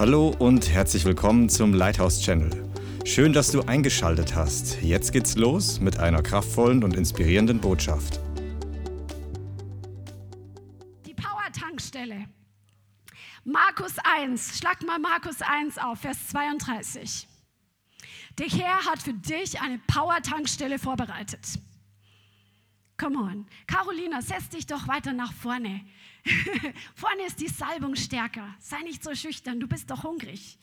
Hallo und herzlich willkommen zum Lighthouse Channel. Schön, dass du eingeschaltet hast. Jetzt geht's los mit einer kraftvollen und inspirierenden Botschaft. Die Power-Tankstelle. Markus 1, schlag mal Markus 1 auf, Vers 32. Der Herr hat für dich eine Power-Tankstelle vorbereitet. Come on. Carolina, setz dich doch weiter nach vorne. vorne ist die Salbung stärker. Sei nicht so schüchtern, du bist doch hungrig.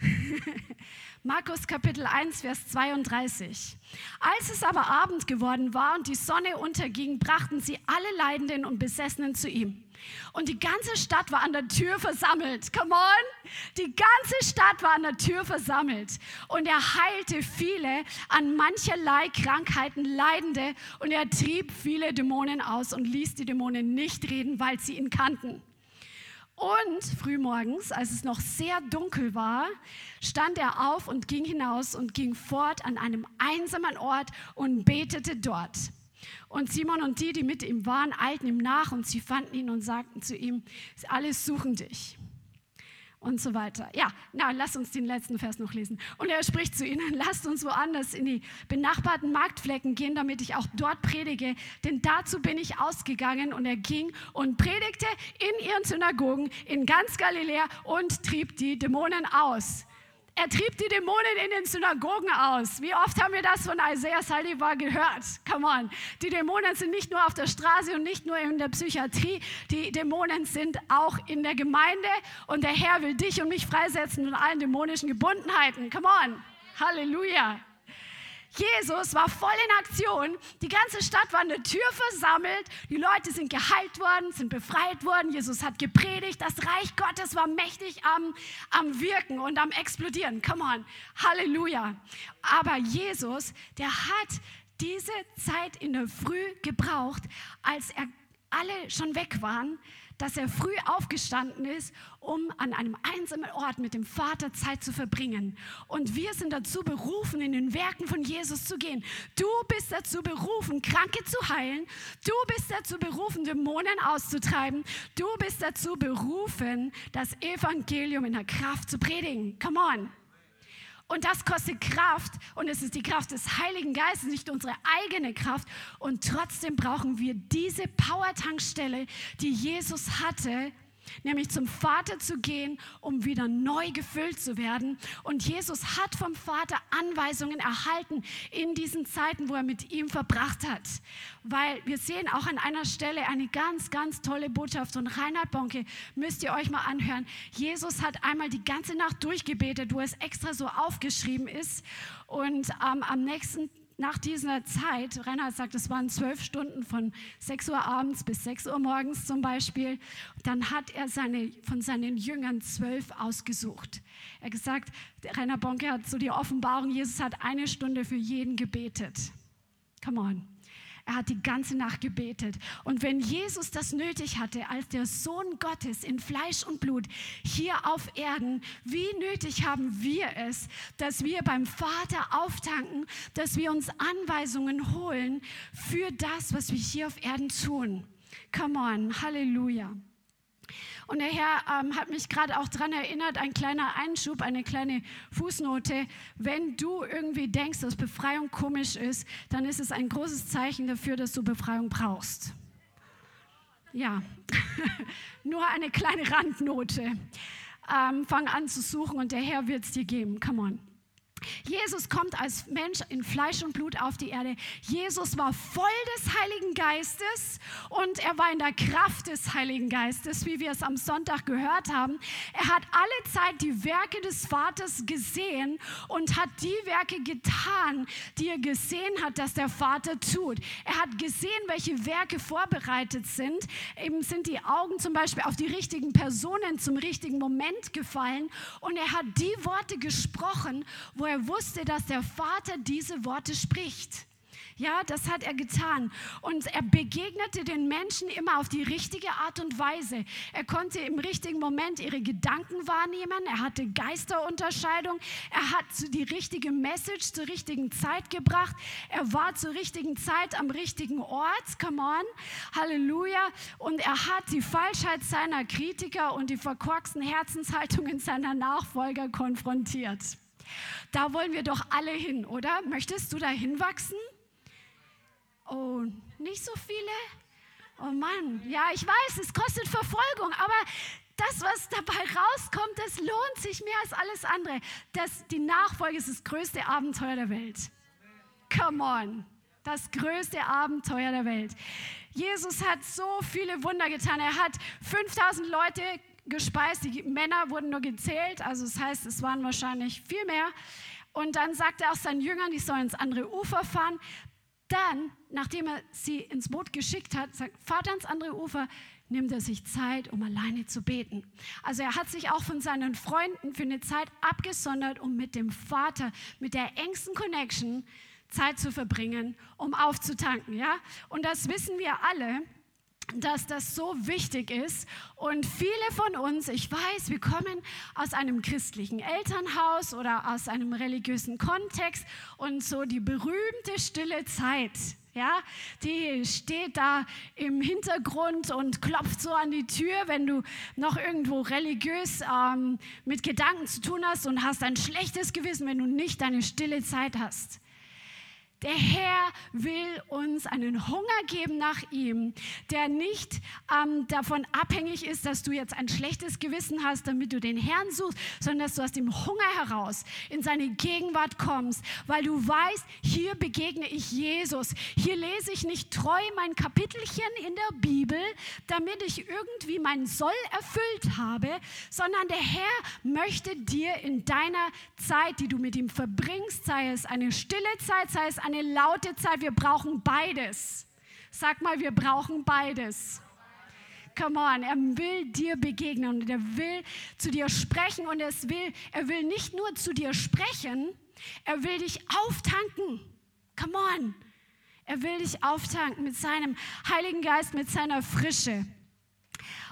Markus Kapitel 1, Vers 32. Als es aber Abend geworden war und die Sonne unterging, brachten sie alle Leidenden und Besessenen zu ihm. Und die ganze Stadt war an der Tür versammelt. Come on! Die ganze Stadt war an der Tür versammelt. Und er heilte viele an mancherlei Krankheiten Leidende und er trieb viele Dämonen aus und ließ die Dämonen nicht reden, weil sie ihn kannten. Und frühmorgens, als es noch sehr dunkel war, stand er auf und ging hinaus und ging fort an einem einsamen Ort und betete dort. Und Simon und die, die mit ihm waren, eilten ihm nach und sie fanden ihn und sagten zu ihm, alle suchen dich und so weiter. Ja, na, lass uns den letzten Vers noch lesen. Und er spricht zu ihnen, lasst uns woanders in die benachbarten Marktflecken gehen, damit ich auch dort predige, denn dazu bin ich ausgegangen. Und er ging und predigte in ihren Synagogen in ganz Galiläa und trieb die Dämonen aus. Er trieb die Dämonen in den Synagogen aus. Wie oft haben wir das von Isaiah Saldivar gehört? Come on. Die Dämonen sind nicht nur auf der Straße und nicht nur in der Psychiatrie. Die Dämonen sind auch in der Gemeinde. Und der Herr will dich und mich freisetzen von allen dämonischen Gebundenheiten. Come on. Halleluja. Jesus war voll in Aktion. Die ganze Stadt war an der Tür versammelt. Die Leute sind geheilt worden, sind befreit worden. Jesus hat gepredigt. Das Reich Gottes war mächtig am, am Wirken und am Explodieren. Come on. Halleluja. Aber Jesus, der hat diese Zeit in der Früh gebraucht, als er alle schon weg waren, dass er früh aufgestanden ist, um an einem einsamen Ort mit dem Vater Zeit zu verbringen. Und wir sind dazu berufen, in den Werken von Jesus zu gehen. Du bist dazu berufen, Kranke zu heilen. Du bist dazu berufen, Dämonen auszutreiben. Du bist dazu berufen, das Evangelium in der Kraft zu predigen. Come on. Und das kostet Kraft und es ist die Kraft des Heiligen Geistes, nicht unsere eigene Kraft. Und trotzdem brauchen wir diese Power-Tankstelle, die Jesus hatte, nämlich zum Vater zu gehen, um wieder neu gefüllt zu werden. Und Jesus hat vom Vater Anweisungen erhalten in diesen Zeiten, wo er mit ihm verbracht hat. Weil wir sehen auch an einer Stelle eine ganz, ganz tolle Botschaft von Reinhard Bonke, müsst ihr euch mal anhören. Jesus hat einmal die ganze Nacht durchgebetet, wo es extra so aufgeschrieben ist. Und ähm, am nächsten nach dieser Zeit, Reinhard sagt, es waren zwölf Stunden von 6 Uhr abends bis 6 Uhr morgens zum Beispiel, dann hat er seine, von seinen Jüngern zwölf ausgesucht. Er hat gesagt, Reinhard Bonke hat so die Offenbarung, Jesus hat eine Stunde für jeden gebetet. Come on. Er hat die ganze Nacht gebetet. Und wenn Jesus das nötig hatte, als der Sohn Gottes in Fleisch und Blut hier auf Erden, wie nötig haben wir es, dass wir beim Vater auftanken, dass wir uns Anweisungen holen für das, was wir hier auf Erden tun. Come on, Halleluja. Und der Herr ähm, hat mich gerade auch daran erinnert, ein kleiner Einschub, eine kleine Fußnote. Wenn du irgendwie denkst, dass Befreiung komisch ist, dann ist es ein großes Zeichen dafür, dass du Befreiung brauchst. Ja, nur eine kleine Randnote. Ähm, fang an zu suchen und der Herr wird es dir geben. Come on. Jesus kommt als Mensch in Fleisch und Blut auf die Erde. Jesus war voll des Heiligen Geistes und er war in der Kraft des Heiligen Geistes, wie wir es am Sonntag gehört haben. Er hat alle Zeit die Werke des Vaters gesehen und hat die Werke getan, die er gesehen hat, dass der Vater tut. Er hat gesehen, welche Werke vorbereitet sind. Eben sind die Augen zum Beispiel auf die richtigen Personen zum richtigen Moment gefallen und er hat die Worte gesprochen, wo er wusste, dass der Vater diese Worte spricht. Ja, das hat er getan. Und er begegnete den Menschen immer auf die richtige Art und Weise. Er konnte im richtigen Moment ihre Gedanken wahrnehmen. Er hatte Geisterunterscheidung. Er hat die richtige Message zur richtigen Zeit gebracht. Er war zur richtigen Zeit am richtigen Ort. Come on. Halleluja. Und er hat die Falschheit seiner Kritiker und die verkorksten Herzenshaltungen seiner Nachfolger konfrontiert. Da wollen wir doch alle hin, oder? Möchtest du da hinwachsen? Oh, nicht so viele? Oh Mann, ja, ich weiß, es kostet Verfolgung, aber das, was dabei rauskommt, das lohnt sich mehr als alles andere. Das, die Nachfolge ist das größte Abenteuer der Welt. Come on, das größte Abenteuer der Welt. Jesus hat so viele Wunder getan. Er hat 5000 Leute gespeist, die Männer wurden nur gezählt, also das heißt, es waren wahrscheinlich viel mehr. Und dann sagt er auch seinen Jüngern, die sollen ins andere Ufer fahren. Dann, nachdem er sie ins Boot geschickt hat, sagt, fahrt ans andere Ufer, nimmt er sich Zeit, um alleine zu beten. Also er hat sich auch von seinen Freunden für eine Zeit abgesondert, um mit dem Vater, mit der engsten Connection Zeit zu verbringen, um aufzutanken. Ja? Und das wissen wir alle dass das so wichtig ist. Und viele von uns, ich weiß, wir kommen aus einem christlichen Elternhaus oder aus einem religiösen Kontext und so die berühmte stille Zeit. Ja, die steht da im Hintergrund und klopft so an die Tür, wenn du noch irgendwo religiös ähm, mit Gedanken zu tun hast und hast ein schlechtes Gewissen, wenn du nicht deine stille Zeit hast. Der Herr will uns einen Hunger geben nach ihm, der nicht ähm, davon abhängig ist, dass du jetzt ein schlechtes Gewissen hast, damit du den Herrn suchst, sondern dass du aus dem Hunger heraus in seine Gegenwart kommst, weil du weißt, hier begegne ich Jesus. Hier lese ich nicht treu mein Kapitelchen in der Bibel, damit ich irgendwie mein Soll erfüllt habe, sondern der Herr möchte dir in deiner Zeit, die du mit ihm verbringst, sei es eine stille Zeit, sei es eine eine laute Zeit. Wir brauchen beides. Sag mal, wir brauchen beides. Come on, er will dir begegnen und er will zu dir sprechen und es will, er will nicht nur zu dir sprechen, er will dich auftanken. Come on. Er will dich auftanken mit seinem Heiligen Geist, mit seiner Frische.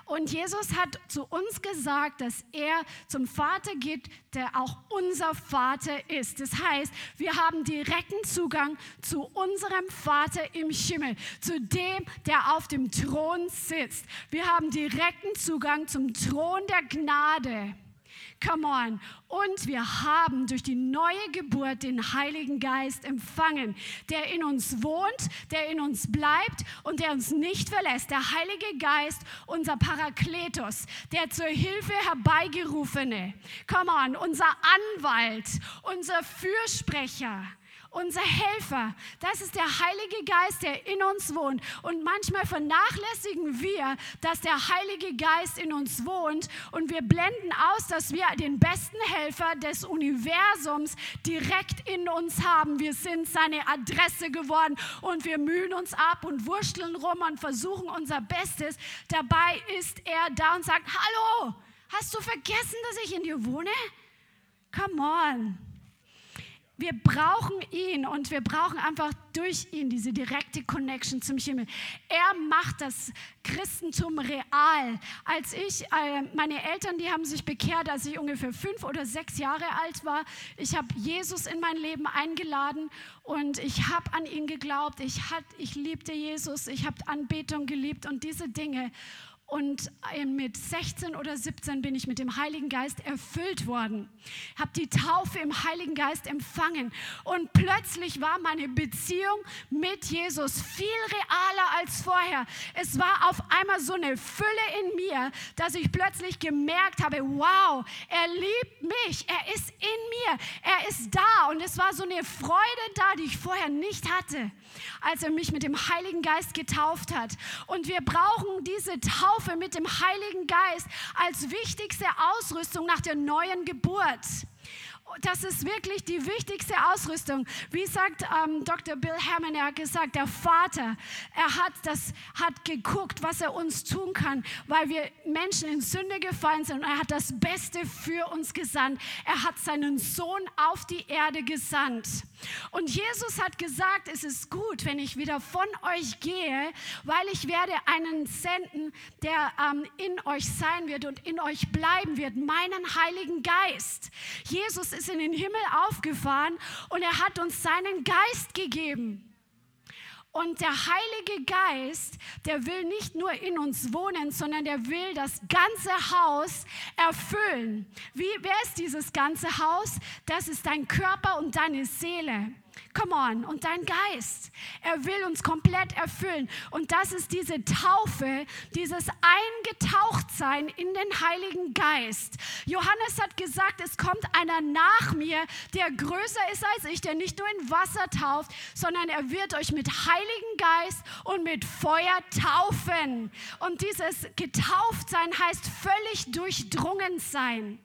Und Jesus hat zu uns gesagt, dass er zum Vater geht, der auch unser Vater ist. Das heißt, wir haben direkten Zugang zu unserem Vater im Himmel, zu dem, der auf dem Thron sitzt. Wir haben direkten Zugang zum Thron der Gnade. Come on. Und wir haben durch die neue Geburt den Heiligen Geist empfangen, der in uns wohnt, der in uns bleibt und der uns nicht verlässt. Der Heilige Geist, unser Parakletos, der zur Hilfe herbeigerufene. Come on, unser Anwalt, unser Fürsprecher unser Helfer. Das ist der Heilige Geist, der in uns wohnt. Und manchmal vernachlässigen wir, dass der Heilige Geist in uns wohnt und wir blenden aus, dass wir den besten Helfer des Universums direkt in uns haben. Wir sind seine Adresse geworden und wir mühen uns ab und wurschteln rum und versuchen unser Bestes. Dabei ist er da und sagt, hallo, hast du vergessen, dass ich in dir wohne? Come on. Wir brauchen ihn und wir brauchen einfach durch ihn diese direkte Connection zum Himmel. Er macht das Christentum real. Als ich, äh, meine Eltern, die haben sich bekehrt, als ich ungefähr fünf oder sechs Jahre alt war. Ich habe Jesus in mein Leben eingeladen und ich habe an ihn geglaubt. Ich, hat, ich liebte Jesus, ich habe Anbetung geliebt und diese Dinge. Und äh, mit 16 oder 17 bin ich mit dem Heiligen Geist erfüllt worden, habe die Taufe im Heiligen Geist empfangen. Und plötzlich war meine Beziehung mit Jesus viel realer als vorher. Es war auf einmal so eine Fülle in mir, dass ich plötzlich gemerkt habe, wow, er liebt mich, er ist in mir, er ist da. Und es war so eine Freude da, die ich vorher nicht hatte, als er mich mit dem Heiligen Geist getauft hat. Und wir brauchen diese Taufe mit dem Heiligen Geist als wichtigste Ausrüstung nach der neuen Geburt. Das ist wirklich die wichtigste Ausrüstung. Wie sagt ähm, Dr. Bill Hammond, er hat gesagt, der Vater, er hat, das, hat geguckt, was er uns tun kann, weil wir Menschen in Sünde gefallen sind und er hat das Beste für uns gesandt. Er hat seinen Sohn auf die Erde gesandt. Und Jesus hat gesagt, es ist gut, wenn ich wieder von euch gehe, weil ich werde einen senden, der ähm, in euch sein wird und in euch bleiben wird, meinen Heiligen Geist. Jesus ist in den Himmel aufgefahren und er hat uns seinen Geist gegeben. Und der Heilige Geist, der will nicht nur in uns wohnen, sondern der will das ganze Haus erfüllen. Wie, wer ist dieses ganze Haus? Das ist dein Körper und deine Seele. Come on. Und dein Geist. Er will uns komplett erfüllen. Und das ist diese Taufe, dieses Eingetauchtsein in den Heiligen Geist. Johannes hat gesagt, es kommt einer nach mir, der größer ist als ich, der nicht nur in Wasser tauft, sondern er wird euch mit Heiligen Geist und mit Feuer taufen. Und dieses Getauftsein heißt völlig durchdrungen sein.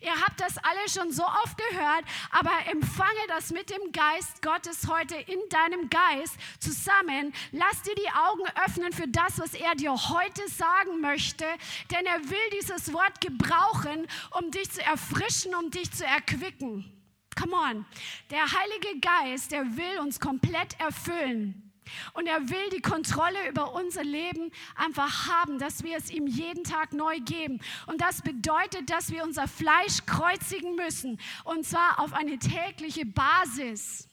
Ihr habt das alle schon so oft gehört, aber empfange das mit dem Geist Gottes heute in deinem Geist zusammen. Lass dir die Augen öffnen für das, was er dir heute sagen möchte, denn er will dieses Wort gebrauchen, um dich zu erfrischen, um dich zu erquicken. Come on. Der Heilige Geist, der will uns komplett erfüllen. Und er will die Kontrolle über unser Leben einfach haben, dass wir es ihm jeden Tag neu geben. Und das bedeutet, dass wir unser Fleisch kreuzigen müssen. Und zwar auf eine tägliche Basis.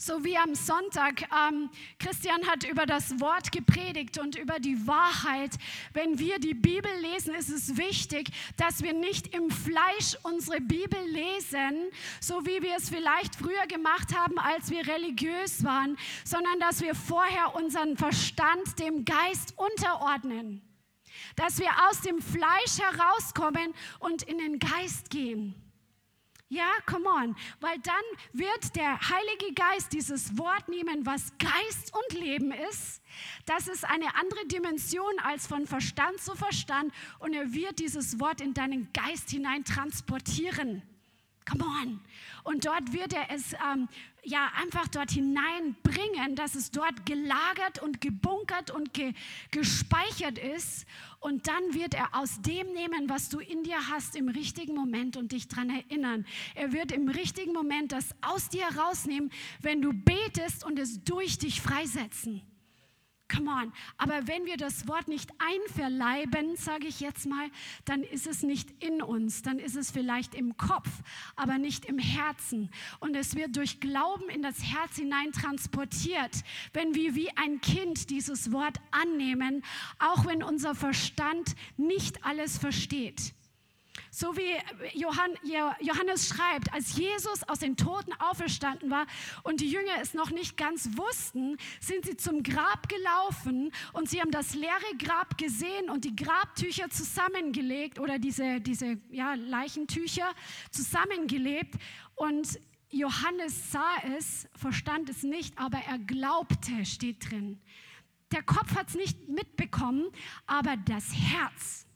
So wie am Sonntag. Ähm, Christian hat über das Wort gepredigt und über die Wahrheit. Wenn wir die Bibel lesen, ist es wichtig, dass wir nicht im Fleisch unsere Bibel lesen, so wie wir es vielleicht früher gemacht haben, als wir religiös waren, sondern dass wir vorher unseren Verstand dem Geist unterordnen. Dass wir aus dem Fleisch herauskommen und in den Geist gehen. Ja, come on. Weil dann wird der Heilige Geist dieses Wort nehmen, was Geist und Leben ist. Das ist eine andere Dimension als von Verstand zu Verstand. Und er wird dieses Wort in deinen Geist hinein transportieren. Come on. Und dort wird er es ähm, ja einfach dort hineinbringen, dass es dort gelagert und gebunkert und ge gespeichert ist. Und dann wird er aus dem nehmen, was du in dir hast, im richtigen Moment und dich daran erinnern. Er wird im richtigen Moment das aus dir herausnehmen, wenn du betest und es durch dich freisetzen. Come on. Aber wenn wir das Wort nicht einverleiben, sage ich jetzt mal, dann ist es nicht in uns, dann ist es vielleicht im Kopf, aber nicht im Herzen. Und es wird durch Glauben in das Herz hinein transportiert, wenn wir wie ein Kind dieses Wort annehmen, auch wenn unser Verstand nicht alles versteht. So wie Johannes schreibt, als Jesus aus den Toten auferstanden war und die Jünger es noch nicht ganz wussten, sind sie zum Grab gelaufen und sie haben das leere Grab gesehen und die Grabtücher zusammengelegt oder diese, diese ja, Leichentücher zusammengelebt. Und Johannes sah es, verstand es nicht, aber er glaubte, steht drin. Der Kopf hat es nicht mitbekommen, aber das Herz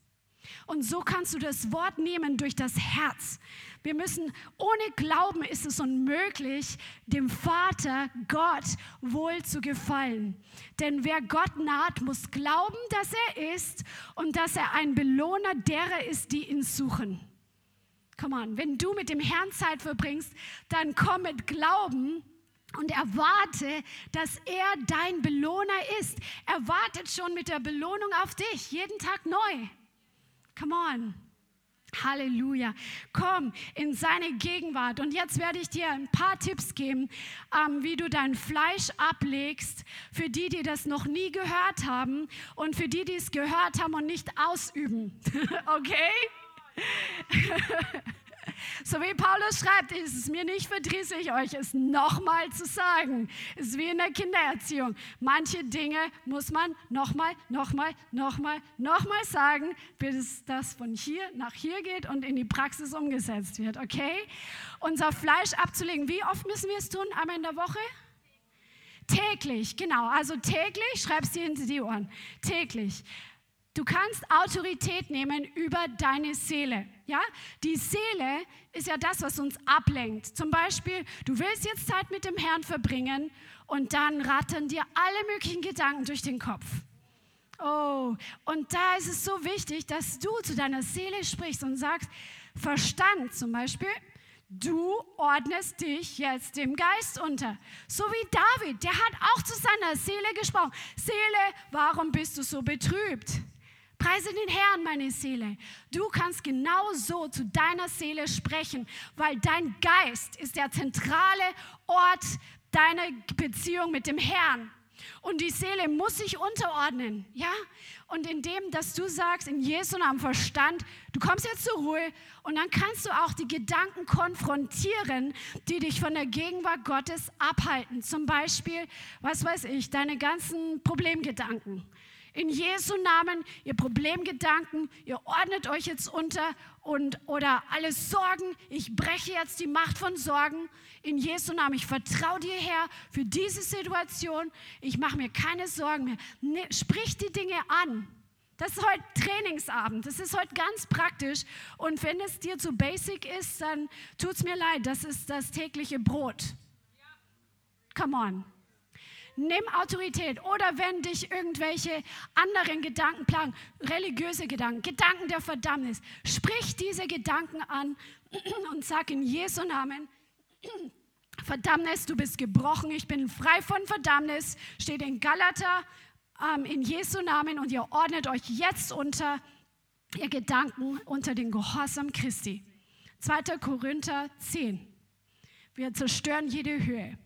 und so kannst du das Wort nehmen durch das Herz. Wir müssen, ohne Glauben ist es unmöglich, dem Vater, Gott, wohl zu gefallen. Denn wer Gott naht, muss glauben, dass er ist und dass er ein Belohner derer ist, die ihn suchen. Komm on, wenn du mit dem Herrn Zeit verbringst, dann komm mit Glauben und erwarte, dass er dein Belohner ist. Er wartet schon mit der Belohnung auf dich, jeden Tag neu. Come on. Halleluja. Komm in seine Gegenwart. Und jetzt werde ich dir ein paar Tipps geben, ähm, wie du dein Fleisch ablegst, für die, die das noch nie gehört haben und für die, die es gehört haben und nicht ausüben. okay? So wie Paulus schreibt, ist es mir nicht verdrießlich, euch es nochmal zu sagen. Es ist wie in der Kindererziehung. Manche Dinge muss man nochmal, nochmal, nochmal, nochmal sagen, bis das von hier nach hier geht und in die Praxis umgesetzt wird. Okay? Unser Fleisch abzulegen. Wie oft müssen wir es tun? Einmal in der Woche? Täglich, genau. Also täglich, schreibst dir hinter die Ohren. Täglich. Du kannst Autorität nehmen über deine Seele. Ja? Die Seele ist ja das, was uns ablenkt. Zum Beispiel, du willst jetzt Zeit mit dem Herrn verbringen und dann rattern dir alle möglichen Gedanken durch den Kopf. Oh, und da ist es so wichtig, dass du zu deiner Seele sprichst und sagst, Verstand zum Beispiel, du ordnest dich jetzt dem Geist unter. So wie David, der hat auch zu seiner Seele gesprochen. Seele, warum bist du so betrübt? Preise den Herrn, meine Seele. Du kannst genau so zu deiner Seele sprechen, weil dein Geist ist der zentrale Ort deiner Beziehung mit dem Herrn. Und die Seele muss sich unterordnen, ja? Und indem, dass du sagst, in Jesu Namen Verstand, du kommst jetzt zur Ruhe und dann kannst du auch die Gedanken konfrontieren, die dich von der Gegenwart Gottes abhalten. Zum Beispiel, was weiß ich, deine ganzen Problemgedanken. In Jesu Namen, ihr Problemgedanken, ihr ordnet euch jetzt unter und oder alle Sorgen, ich breche jetzt die Macht von Sorgen. In Jesu Namen, ich vertraue dir Herr für diese Situation. Ich mache mir keine Sorgen mehr. Nee, sprich die Dinge an. Das ist heute Trainingsabend. Das ist heute ganz praktisch. Und wenn es dir zu basic ist, dann tut es mir leid. Das ist das tägliche Brot. Come on. Nimm Autorität. Oder wenn dich irgendwelche anderen Gedanken plagen, religiöse Gedanken, Gedanken der Verdammnis, sprich diese Gedanken an und sag in Jesu Namen, Verdammnis, du bist gebrochen, ich bin frei von Verdammnis, steht in Galater ähm, in Jesu Namen und ihr ordnet euch jetzt unter ihr Gedanken unter den Gehorsam Christi. 2. Korinther 10. Wir zerstören jede Höhe.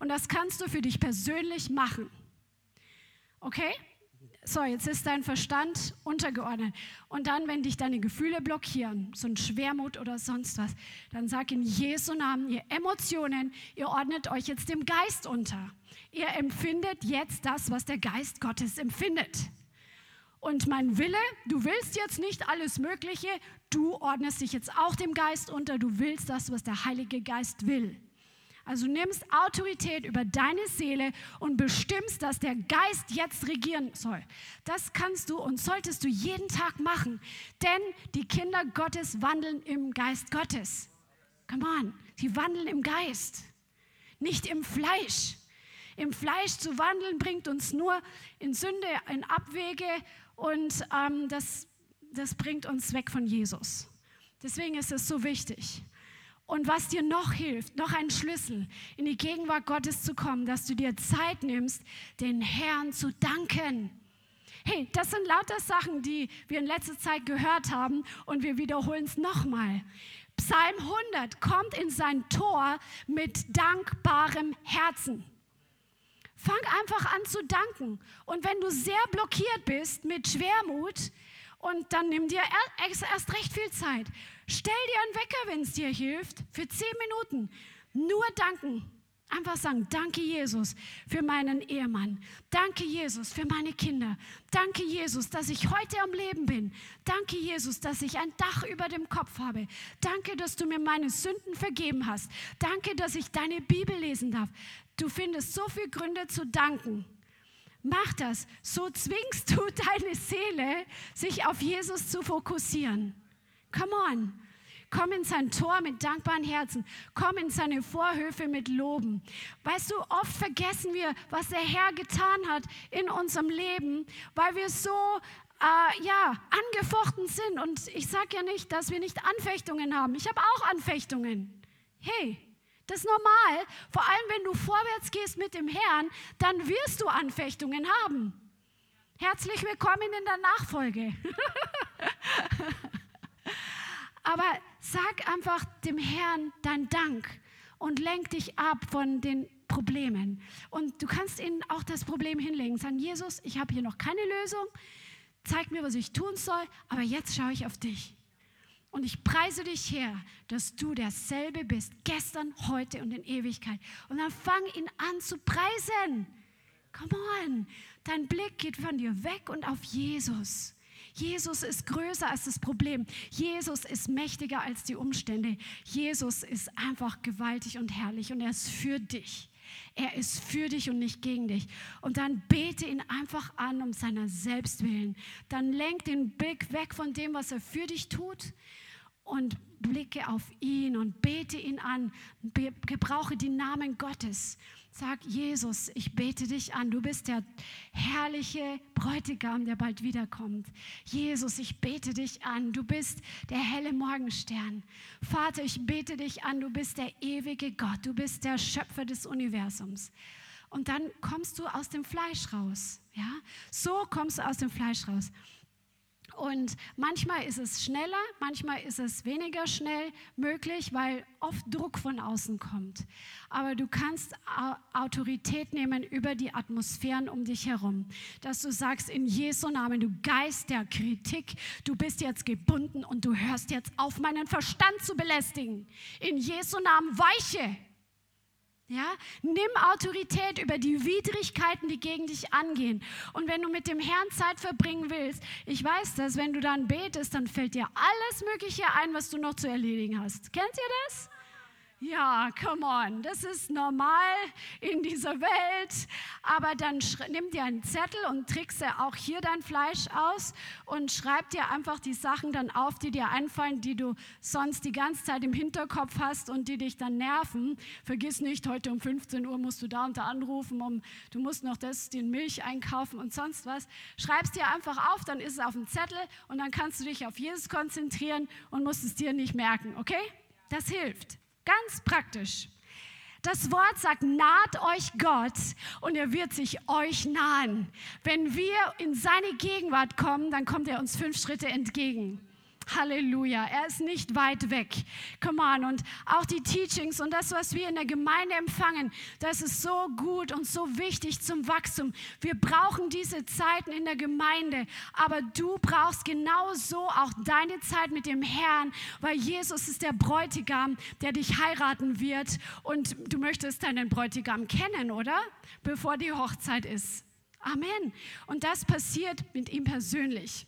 Und das kannst du für dich persönlich machen. Okay? So, jetzt ist dein Verstand untergeordnet. Und dann, wenn dich deine Gefühle blockieren, so ein Schwermut oder sonst was, dann sag in Jesu Namen, ihr Emotionen, ihr ordnet euch jetzt dem Geist unter. Ihr empfindet jetzt das, was der Geist Gottes empfindet. Und mein Wille, du willst jetzt nicht alles Mögliche, du ordnest dich jetzt auch dem Geist unter, du willst das, was der Heilige Geist will. Also du nimmst Autorität über deine Seele und bestimmst, dass der Geist jetzt regieren soll. Das kannst du und solltest du jeden Tag machen, denn die Kinder Gottes wandeln im Geist Gottes. Come on, sie wandeln im Geist, nicht im Fleisch. Im Fleisch zu wandeln bringt uns nur in Sünde, in Abwege und ähm, das, das bringt uns weg von Jesus. Deswegen ist es so wichtig. Und was dir noch hilft, noch ein Schlüssel, in die Gegenwart Gottes zu kommen, dass du dir Zeit nimmst, den Herrn zu danken. Hey, das sind lauter Sachen, die wir in letzter Zeit gehört haben und wir wiederholen es nochmal. Psalm 100 kommt in sein Tor mit dankbarem Herzen. Fang einfach an zu danken. Und wenn du sehr blockiert bist mit Schwermut, und dann nimm dir erst recht viel Zeit. Stell dir einen Wecker, wenn es dir hilft, für zehn Minuten. Nur danken. Einfach sagen, danke Jesus für meinen Ehemann. Danke Jesus für meine Kinder. Danke Jesus, dass ich heute am Leben bin. Danke Jesus, dass ich ein Dach über dem Kopf habe. Danke, dass du mir meine Sünden vergeben hast. Danke, dass ich deine Bibel lesen darf. Du findest so viele Gründe zu danken. Mach das. So zwingst du deine Seele, sich auf Jesus zu fokussieren. Come on. Komm in sein Tor mit dankbaren Herzen. Komm in seine Vorhöfe mit Loben. Weißt du, oft vergessen wir, was der Herr getan hat in unserem Leben, weil wir so äh, ja, angefochten sind. Und ich sage ja nicht, dass wir nicht Anfechtungen haben. Ich habe auch Anfechtungen. Hey, das ist normal. Vor allem, wenn du vorwärts gehst mit dem Herrn, dann wirst du Anfechtungen haben. Herzlich willkommen in der Nachfolge. Aber sag einfach dem Herrn dein Dank und lenk dich ab von den Problemen. Und du kannst ihnen auch das Problem hinlegen. Sagen, Jesus, ich habe hier noch keine Lösung. Zeig mir, was ich tun soll, aber jetzt schaue ich auf dich. Und ich preise dich her, dass du derselbe bist, gestern, heute und in Ewigkeit. Und dann fang ihn an zu preisen. Come on. Dein Blick geht von dir weg und auf Jesus. Jesus ist größer als das Problem. Jesus ist mächtiger als die Umstände. Jesus ist einfach gewaltig und herrlich und er ist für dich. Er ist für dich und nicht gegen dich. Und dann bete ihn einfach an um seiner selbst willen. Dann lenk den Blick weg von dem, was er für dich tut und blicke auf ihn und bete ihn an. Gebrauche die Namen Gottes. Sag, Jesus, ich bete dich an. Du bist der herrliche Bräutigam, der bald wiederkommt. Jesus, ich bete dich an. Du bist der helle Morgenstern. Vater, ich bete dich an. Du bist der ewige Gott. Du bist der Schöpfer des Universums. Und dann kommst du aus dem Fleisch raus. Ja? So kommst du aus dem Fleisch raus. Und manchmal ist es schneller, manchmal ist es weniger schnell möglich, weil oft Druck von außen kommt. Aber du kannst Autorität nehmen über die Atmosphären um dich herum. Dass du sagst, in Jesu Namen, du Geist der Kritik, du bist jetzt gebunden und du hörst jetzt auf, meinen Verstand zu belästigen. In Jesu Namen weiche. Ja, nimm Autorität über die Widrigkeiten, die gegen dich angehen. Und wenn du mit dem Herrn Zeit verbringen willst, ich weiß das, wenn du dann betest, dann fällt dir alles Mögliche ein, was du noch zu erledigen hast. Kennt ihr das? Ja, come on, das ist normal in dieser Welt. Aber dann nimm dir einen Zettel und trickse auch hier dein Fleisch aus und schreib dir einfach die Sachen dann auf, die dir einfallen, die du sonst die ganze Zeit im Hinterkopf hast und die dich dann nerven. Vergiss nicht, heute um 15 Uhr musst du da und da anrufen, um, du musst noch das, den Milch einkaufen und sonst was. Schreib es dir einfach auf, dann ist es auf dem Zettel und dann kannst du dich auf Jesus konzentrieren und musst es dir nicht merken, okay? Das hilft. Ganz praktisch. Das Wort sagt, naht euch Gott und er wird sich euch nahen. Wenn wir in seine Gegenwart kommen, dann kommt er uns fünf Schritte entgegen. Halleluja. Er ist nicht weit weg. Come on. Und auch die Teachings und das, was wir in der Gemeinde empfangen, das ist so gut und so wichtig zum Wachstum. Wir brauchen diese Zeiten in der Gemeinde, aber du brauchst genauso auch deine Zeit mit dem Herrn, weil Jesus ist der Bräutigam, der dich heiraten wird und du möchtest deinen Bräutigam kennen, oder? Bevor die Hochzeit ist. Amen. Und das passiert mit ihm persönlich.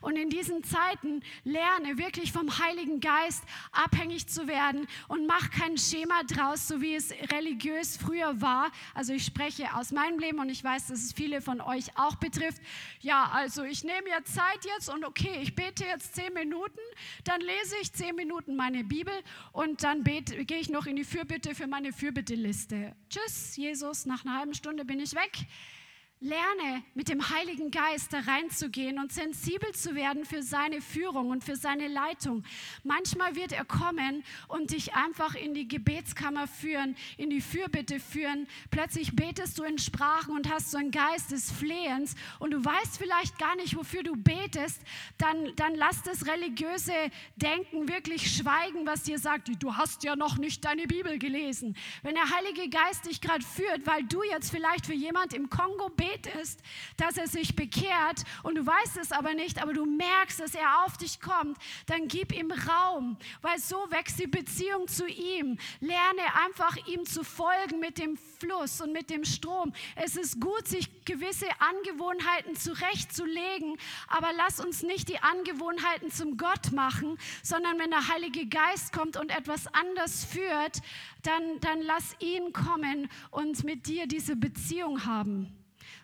Und in diesen Zeiten lerne wirklich vom Heiligen Geist abhängig zu werden und mach kein Schema draus, so wie es religiös früher war. Also ich spreche aus meinem Leben und ich weiß, dass es viele von euch auch betrifft. Ja, also ich nehme ja Zeit jetzt und okay, ich bete jetzt zehn Minuten, dann lese ich zehn Minuten meine Bibel und dann bete, gehe ich noch in die Fürbitte für meine Fürbitteliste. Tschüss, Jesus, nach einer halben Stunde bin ich weg. Lerne mit dem Heiligen Geist da reinzugehen und sensibel zu werden für seine Führung und für seine Leitung. Manchmal wird er kommen und dich einfach in die Gebetskammer führen, in die Fürbitte führen. Plötzlich betest du in Sprachen und hast so einen Geist des Flehens und du weißt vielleicht gar nicht, wofür du betest. Dann, dann lass das religiöse Denken wirklich schweigen, was dir sagt, du hast ja noch nicht deine Bibel gelesen. Wenn der Heilige Geist dich gerade führt, weil du jetzt vielleicht für jemand im Kongo betest, betest, dass er sich bekehrt und du weißt es aber nicht, aber du merkst, dass er auf dich kommt, dann gib ihm Raum, weil so wächst die Beziehung zu ihm. Lerne einfach ihm zu folgen mit dem Fluss und mit dem Strom. Es ist gut, sich gewisse Angewohnheiten zurechtzulegen, aber lass uns nicht die Angewohnheiten zum Gott machen, sondern wenn der Heilige Geist kommt und etwas anders führt, dann, dann lass ihn kommen und mit dir diese Beziehung haben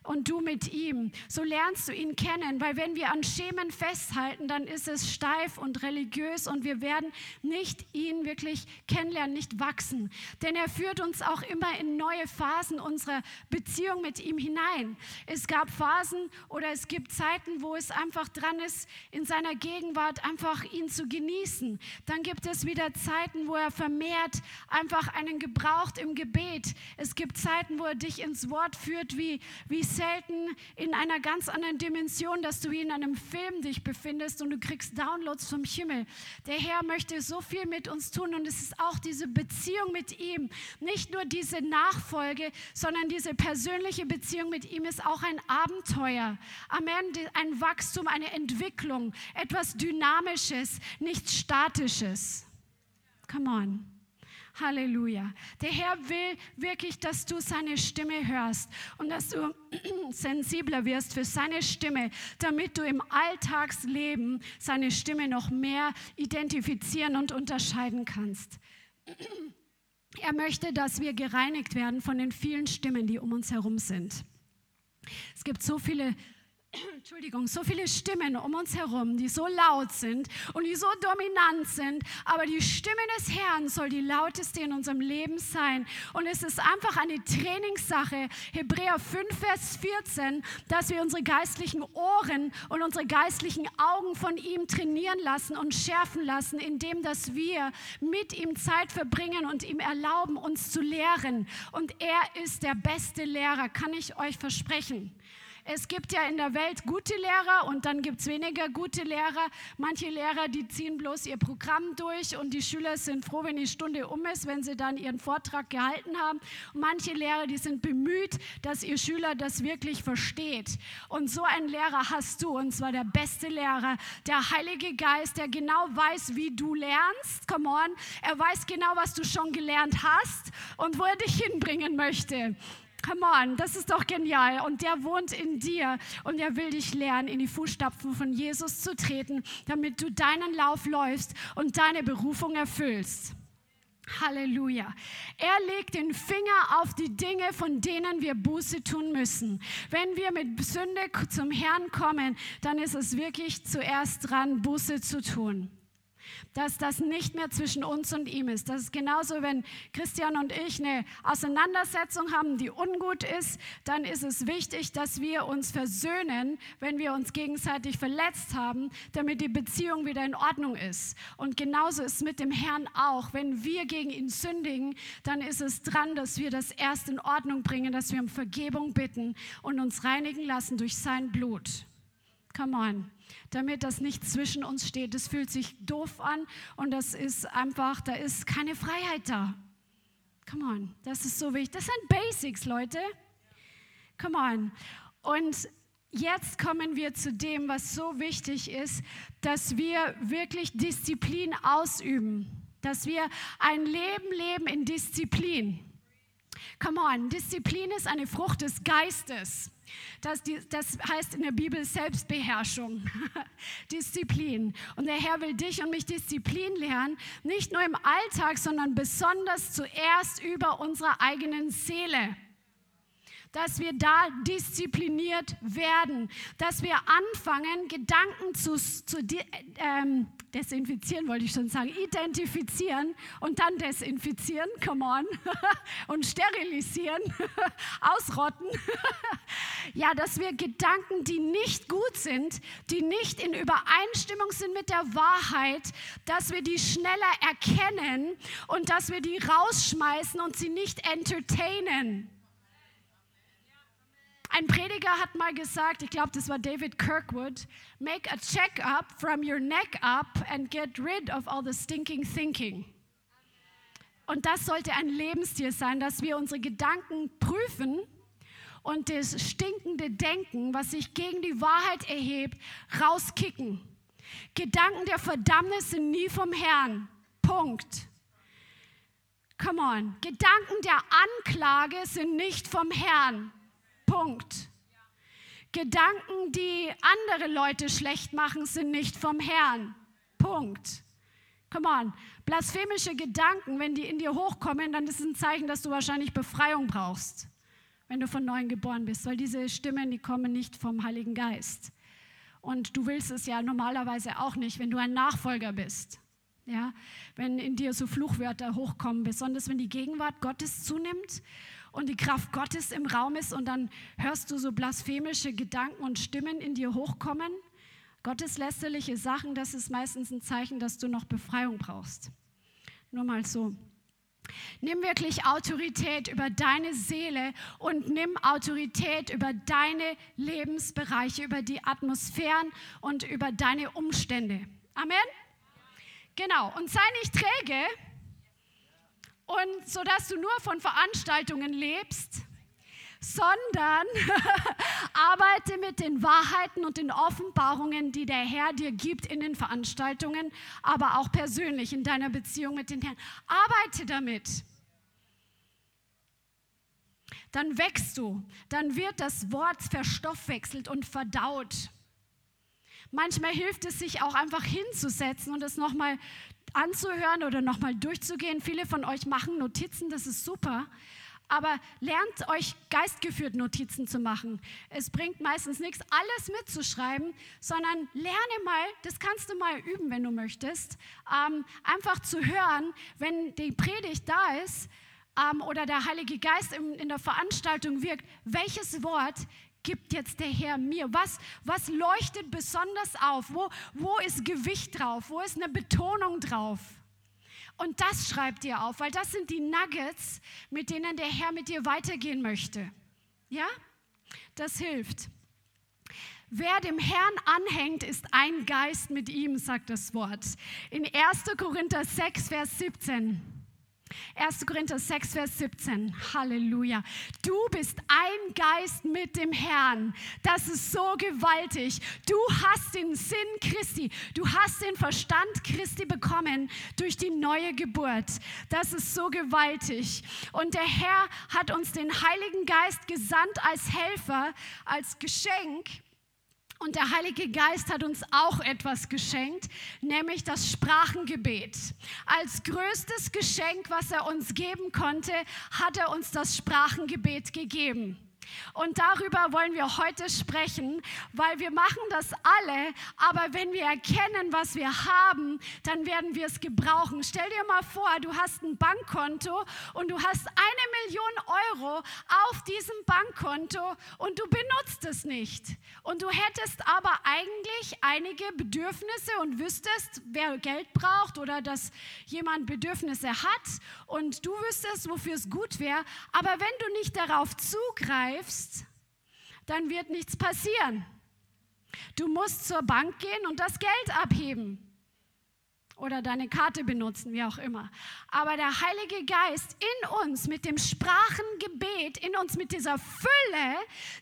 und du mit ihm. So lernst du ihn kennen, weil wenn wir an Schemen festhalten, dann ist es steif und religiös und wir werden nicht ihn wirklich kennenlernen, nicht wachsen. Denn er führt uns auch immer in neue Phasen unserer Beziehung mit ihm hinein. Es gab Phasen oder es gibt Zeiten, wo es einfach dran ist, in seiner Gegenwart einfach ihn zu genießen. Dann gibt es wieder Zeiten, wo er vermehrt einfach einen gebraucht im Gebet. Es gibt Zeiten, wo er dich ins Wort führt, wie, wie selten in einer ganz anderen Dimension, dass du wie in einem Film dich befindest und du kriegst Downloads vom Himmel. Der Herr möchte so viel mit uns tun und es ist auch diese Beziehung mit ihm. Nicht nur diese Nachfolge, sondern diese persönliche Beziehung mit ihm ist auch ein Abenteuer. Amen. Ein Wachstum, eine Entwicklung, etwas Dynamisches, nichts Statisches. Come on. Halleluja. Der Herr will wirklich, dass du seine Stimme hörst und dass du sensibler wirst für seine Stimme, damit du im Alltagsleben seine Stimme noch mehr identifizieren und unterscheiden kannst. Er möchte, dass wir gereinigt werden von den vielen Stimmen, die um uns herum sind. Es gibt so viele Entschuldigung, so viele Stimmen um uns herum, die so laut sind und die so dominant sind, aber die Stimme des Herrn soll die lauteste in unserem Leben sein. Und es ist einfach eine Trainingssache, Hebräer 5, Vers 14, dass wir unsere geistlichen Ohren und unsere geistlichen Augen von ihm trainieren lassen und schärfen lassen, indem dass wir mit ihm Zeit verbringen und ihm erlauben, uns zu lehren. Und er ist der beste Lehrer, kann ich euch versprechen. Es gibt ja in der Welt gute Lehrer und dann gibt es weniger gute Lehrer. Manche Lehrer, die ziehen bloß ihr Programm durch und die Schüler sind froh, wenn die Stunde um ist, wenn sie dann ihren Vortrag gehalten haben. Und manche Lehrer, die sind bemüht, dass ihr Schüler das wirklich versteht. Und so einen Lehrer hast du, und zwar der beste Lehrer, der Heilige Geist, der genau weiß, wie du lernst. Come on. Er weiß genau, was du schon gelernt hast und wo er dich hinbringen möchte. Come on, das ist doch genial. Und der wohnt in dir und er will dich lernen, in die Fußstapfen von Jesus zu treten, damit du deinen Lauf läufst und deine Berufung erfüllst. Halleluja. Er legt den Finger auf die Dinge, von denen wir Buße tun müssen. Wenn wir mit Sünde zum Herrn kommen, dann ist es wirklich zuerst dran, Buße zu tun dass das nicht mehr zwischen uns und ihm ist. Das ist genauso, wenn Christian und ich eine Auseinandersetzung haben, die ungut ist, dann ist es wichtig, dass wir uns versöhnen, wenn wir uns gegenseitig verletzt haben, damit die Beziehung wieder in Ordnung ist. Und genauso ist es mit dem Herrn auch. Wenn wir gegen ihn sündigen, dann ist es dran, dass wir das erst in Ordnung bringen, dass wir um Vergebung bitten und uns reinigen lassen durch sein Blut. Come on damit das nicht zwischen uns steht. Das fühlt sich doof an und das ist einfach, da ist keine Freiheit da. Come on, das ist so wichtig. Das sind Basics, Leute. Come on. Und jetzt kommen wir zu dem, was so wichtig ist, dass wir wirklich Disziplin ausüben. Dass wir ein Leben leben in Disziplin. Come on, Disziplin ist eine Frucht des Geistes. Das, das heißt in der Bibel Selbstbeherrschung, Disziplin. Und der Herr will dich und mich Disziplin lernen, nicht nur im Alltag, sondern besonders zuerst über unserer eigenen Seele dass wir da diszipliniert werden, dass wir anfangen, Gedanken zu, zu ähm, desinfizieren, wollte ich schon sagen, identifizieren und dann desinfizieren, come on, und sterilisieren, ausrotten. ja, dass wir Gedanken, die nicht gut sind, die nicht in Übereinstimmung sind mit der Wahrheit, dass wir die schneller erkennen und dass wir die rausschmeißen und sie nicht entertainen. Ein Prediger hat mal gesagt, ich glaube, das war David Kirkwood, make a check-up from your neck up and get rid of all the stinking thinking. Und das sollte ein Lebensstil sein, dass wir unsere Gedanken prüfen und das stinkende Denken, was sich gegen die Wahrheit erhebt, rauskicken. Gedanken der Verdammnis sind nie vom Herrn. Punkt. Come on. Gedanken der Anklage sind nicht vom Herrn. Punkt. Gedanken, die andere Leute schlecht machen, sind nicht vom Herrn. Punkt. Come on. Blasphemische Gedanken, wenn die in dir hochkommen, dann ist es ein Zeichen, dass du wahrscheinlich Befreiung brauchst, wenn du von neuem geboren bist, weil diese Stimmen, die kommen nicht vom Heiligen Geist. Und du willst es ja normalerweise auch nicht, wenn du ein Nachfolger bist. Ja, wenn in dir so Fluchwörter hochkommen, besonders wenn die Gegenwart Gottes zunimmt und die Kraft Gottes im Raum ist und dann hörst du so blasphemische Gedanken und Stimmen in dir hochkommen. Gotteslästerliche Sachen, das ist meistens ein Zeichen, dass du noch Befreiung brauchst. Nur mal so. Nimm wirklich Autorität über deine Seele und nimm Autorität über deine Lebensbereiche, über die Atmosphären und über deine Umstände. Amen? Genau. Und sei nicht träge, und so dass du nur von Veranstaltungen lebst, sondern arbeite mit den Wahrheiten und den Offenbarungen, die der Herr dir gibt in den Veranstaltungen, aber auch persönlich in deiner Beziehung mit den Herrn. Arbeite damit. Dann wächst du, dann wird das Wort verstoffwechselt und verdaut. Manchmal hilft es sich auch einfach hinzusetzen und es nochmal anzuhören oder nochmal durchzugehen. Viele von euch machen Notizen, das ist super. Aber lernt euch geistgeführt Notizen zu machen. Es bringt meistens nichts, alles mitzuschreiben, sondern lerne mal, das kannst du mal üben, wenn du möchtest, ähm, einfach zu hören, wenn die Predigt da ist ähm, oder der Heilige Geist in, in der Veranstaltung wirkt, welches Wort gibt jetzt der Herr mir? Was, was leuchtet besonders auf? Wo, wo ist Gewicht drauf? Wo ist eine Betonung drauf? Und das schreibt ihr auf, weil das sind die Nuggets, mit denen der Herr mit dir weitergehen möchte. Ja? Das hilft. Wer dem Herrn anhängt, ist ein Geist mit ihm, sagt das Wort. In 1. Korinther 6, Vers 17. 1. Korinther 6, Vers 17. Halleluja. Du bist ein Geist mit dem Herrn. Das ist so gewaltig. Du hast den Sinn Christi. Du hast den Verstand Christi bekommen durch die neue Geburt. Das ist so gewaltig. Und der Herr hat uns den Heiligen Geist gesandt als Helfer, als Geschenk und der Heilige Geist hat uns auch etwas geschenkt, nämlich das Sprachengebet. Als größtes Geschenk, was er uns geben konnte, hat er uns das Sprachengebet gegeben. Und darüber wollen wir heute sprechen, weil wir machen das alle, aber wenn wir erkennen, was wir haben, dann werden wir es gebrauchen. Stell dir mal vor, du hast ein Bankkonto und du hast eine Million Euro auf diesem Bankkonto und du benutzt es nicht. Und du hättest aber eigentlich einige Bedürfnisse und wüsstest, wer Geld braucht oder dass jemand Bedürfnisse hat und du wüsstest, wofür es gut wäre. Aber wenn du nicht darauf zugreifst, greifst, dann wird nichts passieren. Du musst zur Bank gehen und das Geld abheben oder deine Karte benutzen, wie auch immer. Aber der Heilige Geist in uns mit dem Sprachengebet, in uns mit dieser Fülle,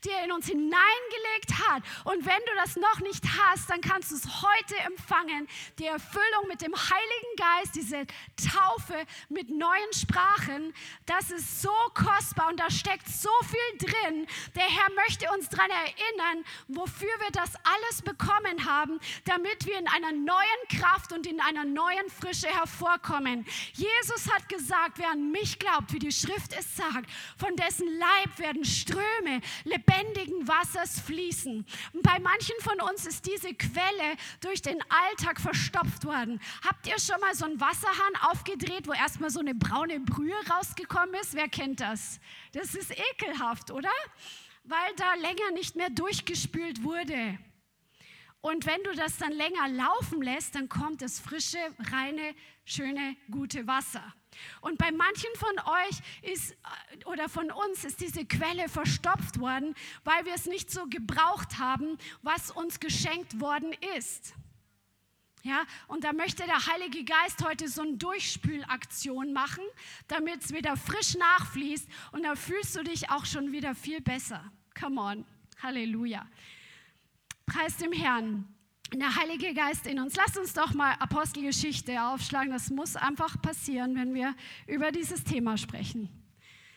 die er in uns hineingelegt hat. Und wenn du das noch nicht hast, dann kannst du es heute empfangen. Die Erfüllung mit dem Heiligen Geist, diese Taufe mit neuen Sprachen, das ist so kostbar und da steckt so viel drin. Der Herr möchte uns daran erinnern, wofür wir das alles bekommen haben, damit wir in einer neuen Kraft und in einer neuen Frische hervorkommen. Jesus hat gesagt, wer an mich glaubt, wie die Schrift es sagt, von dessen Leib werden Ströme lebendigen Wassers fließen. Und bei manchen von uns ist diese Quelle durch den Alltag verstopft worden. Habt ihr schon mal so einen Wasserhahn aufgedreht, wo erstmal so eine braune Brühe rausgekommen ist? Wer kennt das? Das ist ekelhaft, oder? Weil da länger nicht mehr durchgespült wurde. Und wenn du das dann länger laufen lässt, dann kommt das frische, reine, schöne, gute Wasser. Und bei manchen von euch ist äh, oder von uns ist diese Quelle verstopft worden, weil wir es nicht so gebraucht haben, was uns geschenkt worden ist. Ja, und da möchte der Heilige Geist heute so eine Durchspülaktion machen, damit es wieder frisch nachfließt und da fühlst du dich auch schon wieder viel besser. Come on. Halleluja. Preis dem Herrn. Der Heilige Geist in uns. Lasst uns doch mal Apostelgeschichte aufschlagen. Das muss einfach passieren, wenn wir über dieses Thema sprechen.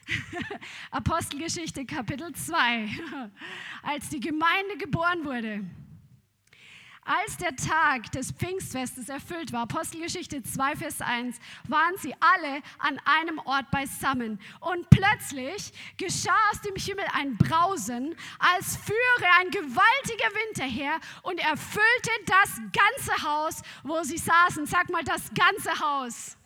Apostelgeschichte Kapitel 2. Als die Gemeinde geboren wurde, als der Tag des Pfingstfestes erfüllt war, Apostelgeschichte 2, Vers 1, waren sie alle an einem Ort beisammen. Und plötzlich geschah aus dem Himmel ein Brausen, als führe ein gewaltiger Wind daher und erfüllte das ganze Haus, wo sie saßen. Sag mal, das ganze Haus.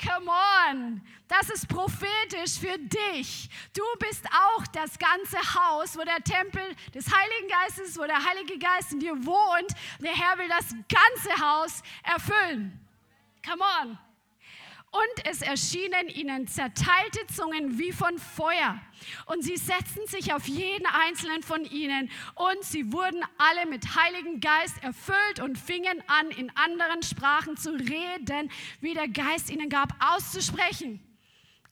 Come on, das ist prophetisch für dich. Du bist auch das ganze Haus, wo der Tempel des Heiligen Geistes, wo der Heilige Geist in dir wohnt. Der Herr will das ganze Haus erfüllen. Come on. Und es erschienen ihnen zerteilte Zungen wie von Feuer. Und sie setzten sich auf jeden einzelnen von ihnen. Und sie wurden alle mit Heiligen Geist erfüllt und fingen an, in anderen Sprachen zu reden, wie der Geist ihnen gab, auszusprechen.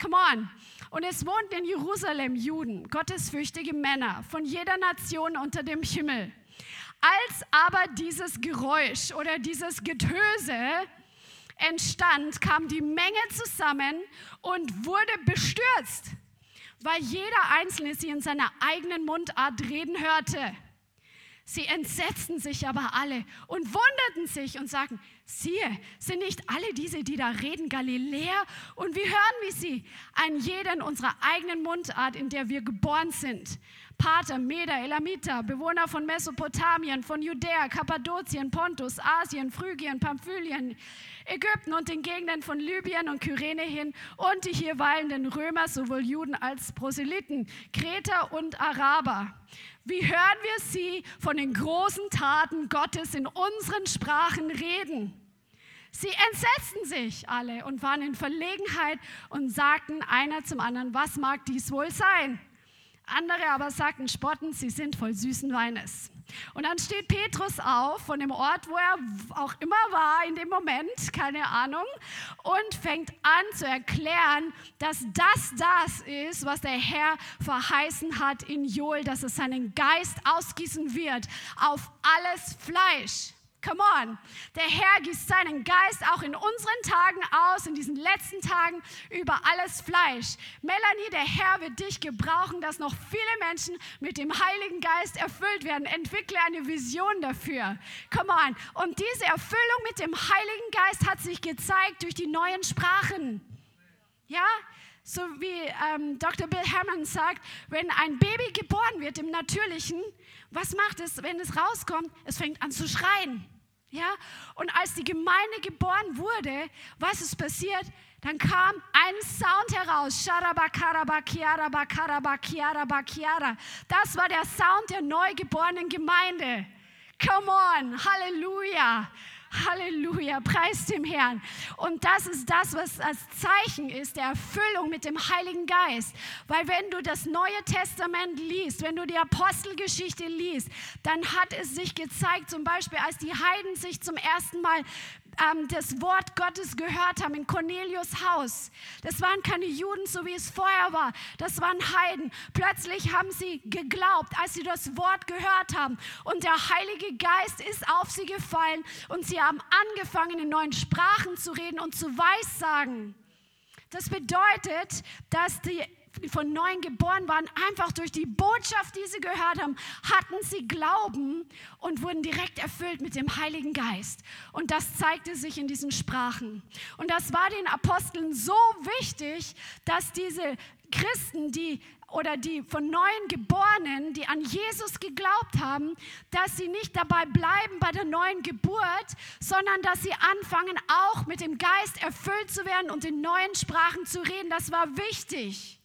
Come on. Und es wohnten in Jerusalem Juden, gottesfürchtige Männer von jeder Nation unter dem Himmel. Als aber dieses Geräusch oder dieses Getöse entstand, kam die Menge zusammen und wurde bestürzt, weil jeder Einzelne sie in seiner eigenen Mundart reden hörte. Sie entsetzten sich aber alle und wunderten sich und sagten, siehe, sind nicht alle diese, die da reden, Galiläer? Und wir hören, wie sie, ein jeder in unserer eigenen Mundart, in der wir geboren sind. Pater, Meder, Elamiter, Bewohner von Mesopotamien, von Judäa, Kappadokien, Pontus, Asien, Phrygien, Pamphylien, Ägypten und den Gegenden von Libyen und Kyrene hin und die hier weilenden Römer, sowohl Juden als Proselyten, Kreter und Araber. Wie hören wir sie von den großen Taten Gottes in unseren Sprachen reden? Sie entsetzten sich alle und waren in Verlegenheit und sagten einer zum anderen, was mag dies wohl sein? Andere aber sagten spottend, sie sind voll süßen Weines. Und dann steht Petrus auf von dem Ort, wo er auch immer war in dem Moment, keine Ahnung, und fängt an zu erklären, dass das das ist, was der Herr verheißen hat in Joel, dass es seinen Geist ausgießen wird auf alles Fleisch. Come on. Der Herr gießt seinen Geist auch in unseren Tagen aus, in diesen letzten Tagen über alles Fleisch. Melanie, der Herr wird dich gebrauchen, dass noch viele Menschen mit dem Heiligen Geist erfüllt werden. Entwickle eine Vision dafür. Come on. Und diese Erfüllung mit dem Heiligen Geist hat sich gezeigt durch die neuen Sprachen. Ja? So wie ähm, Dr. Bill Herman sagt, wenn ein Baby geboren wird im Natürlichen, was macht es, wenn es rauskommt? Es fängt an zu schreien. Ja? Und als die Gemeinde geboren wurde, was ist passiert? Dann kam ein Sound heraus. Das war der Sound der neugeborenen Gemeinde. Come on, Halleluja. Halleluja, preis dem Herrn. Und das ist das, was als Zeichen ist, der Erfüllung mit dem Heiligen Geist. Weil wenn du das Neue Testament liest, wenn du die Apostelgeschichte liest, dann hat es sich gezeigt, zum Beispiel als die Heiden sich zum ersten Mal ähm, das Wort Gottes gehört haben in Cornelius Haus. Das waren keine Juden, so wie es vorher war. Das waren Heiden. Plötzlich haben sie geglaubt, als sie das Wort gehört haben. Und der Heilige Geist ist auf sie gefallen und sie haben angefangen, in neuen Sprachen zu reden und zu weissagen. Das bedeutet, dass die von neuem geboren waren, einfach durch die Botschaft, die sie gehört haben, hatten sie Glauben und wurden direkt erfüllt mit dem Heiligen Geist. Und das zeigte sich in diesen Sprachen. Und das war den Aposteln so wichtig, dass diese Christen, die oder die von neuen Geborenen, die an Jesus geglaubt haben, dass sie nicht dabei bleiben bei der neuen Geburt, sondern dass sie anfangen, auch mit dem Geist erfüllt zu werden und in neuen Sprachen zu reden. Das war wichtig.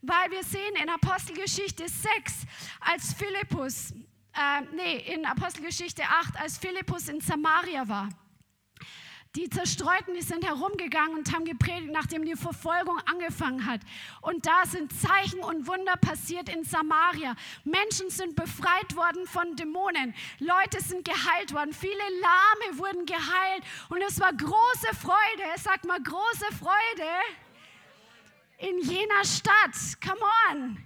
Weil wir sehen in Apostelgeschichte 6, als Philippus, äh, nee, in Apostelgeschichte 8, als Philippus in Samaria war. Die Zerstreuten, die sind herumgegangen und haben gepredigt, nachdem die Verfolgung angefangen hat. Und da sind Zeichen und Wunder passiert in Samaria. Menschen sind befreit worden von Dämonen. Leute sind geheilt worden. Viele Lahme wurden geheilt. Und es war große Freude. Sag mal, große Freude in jener Stadt. Come on.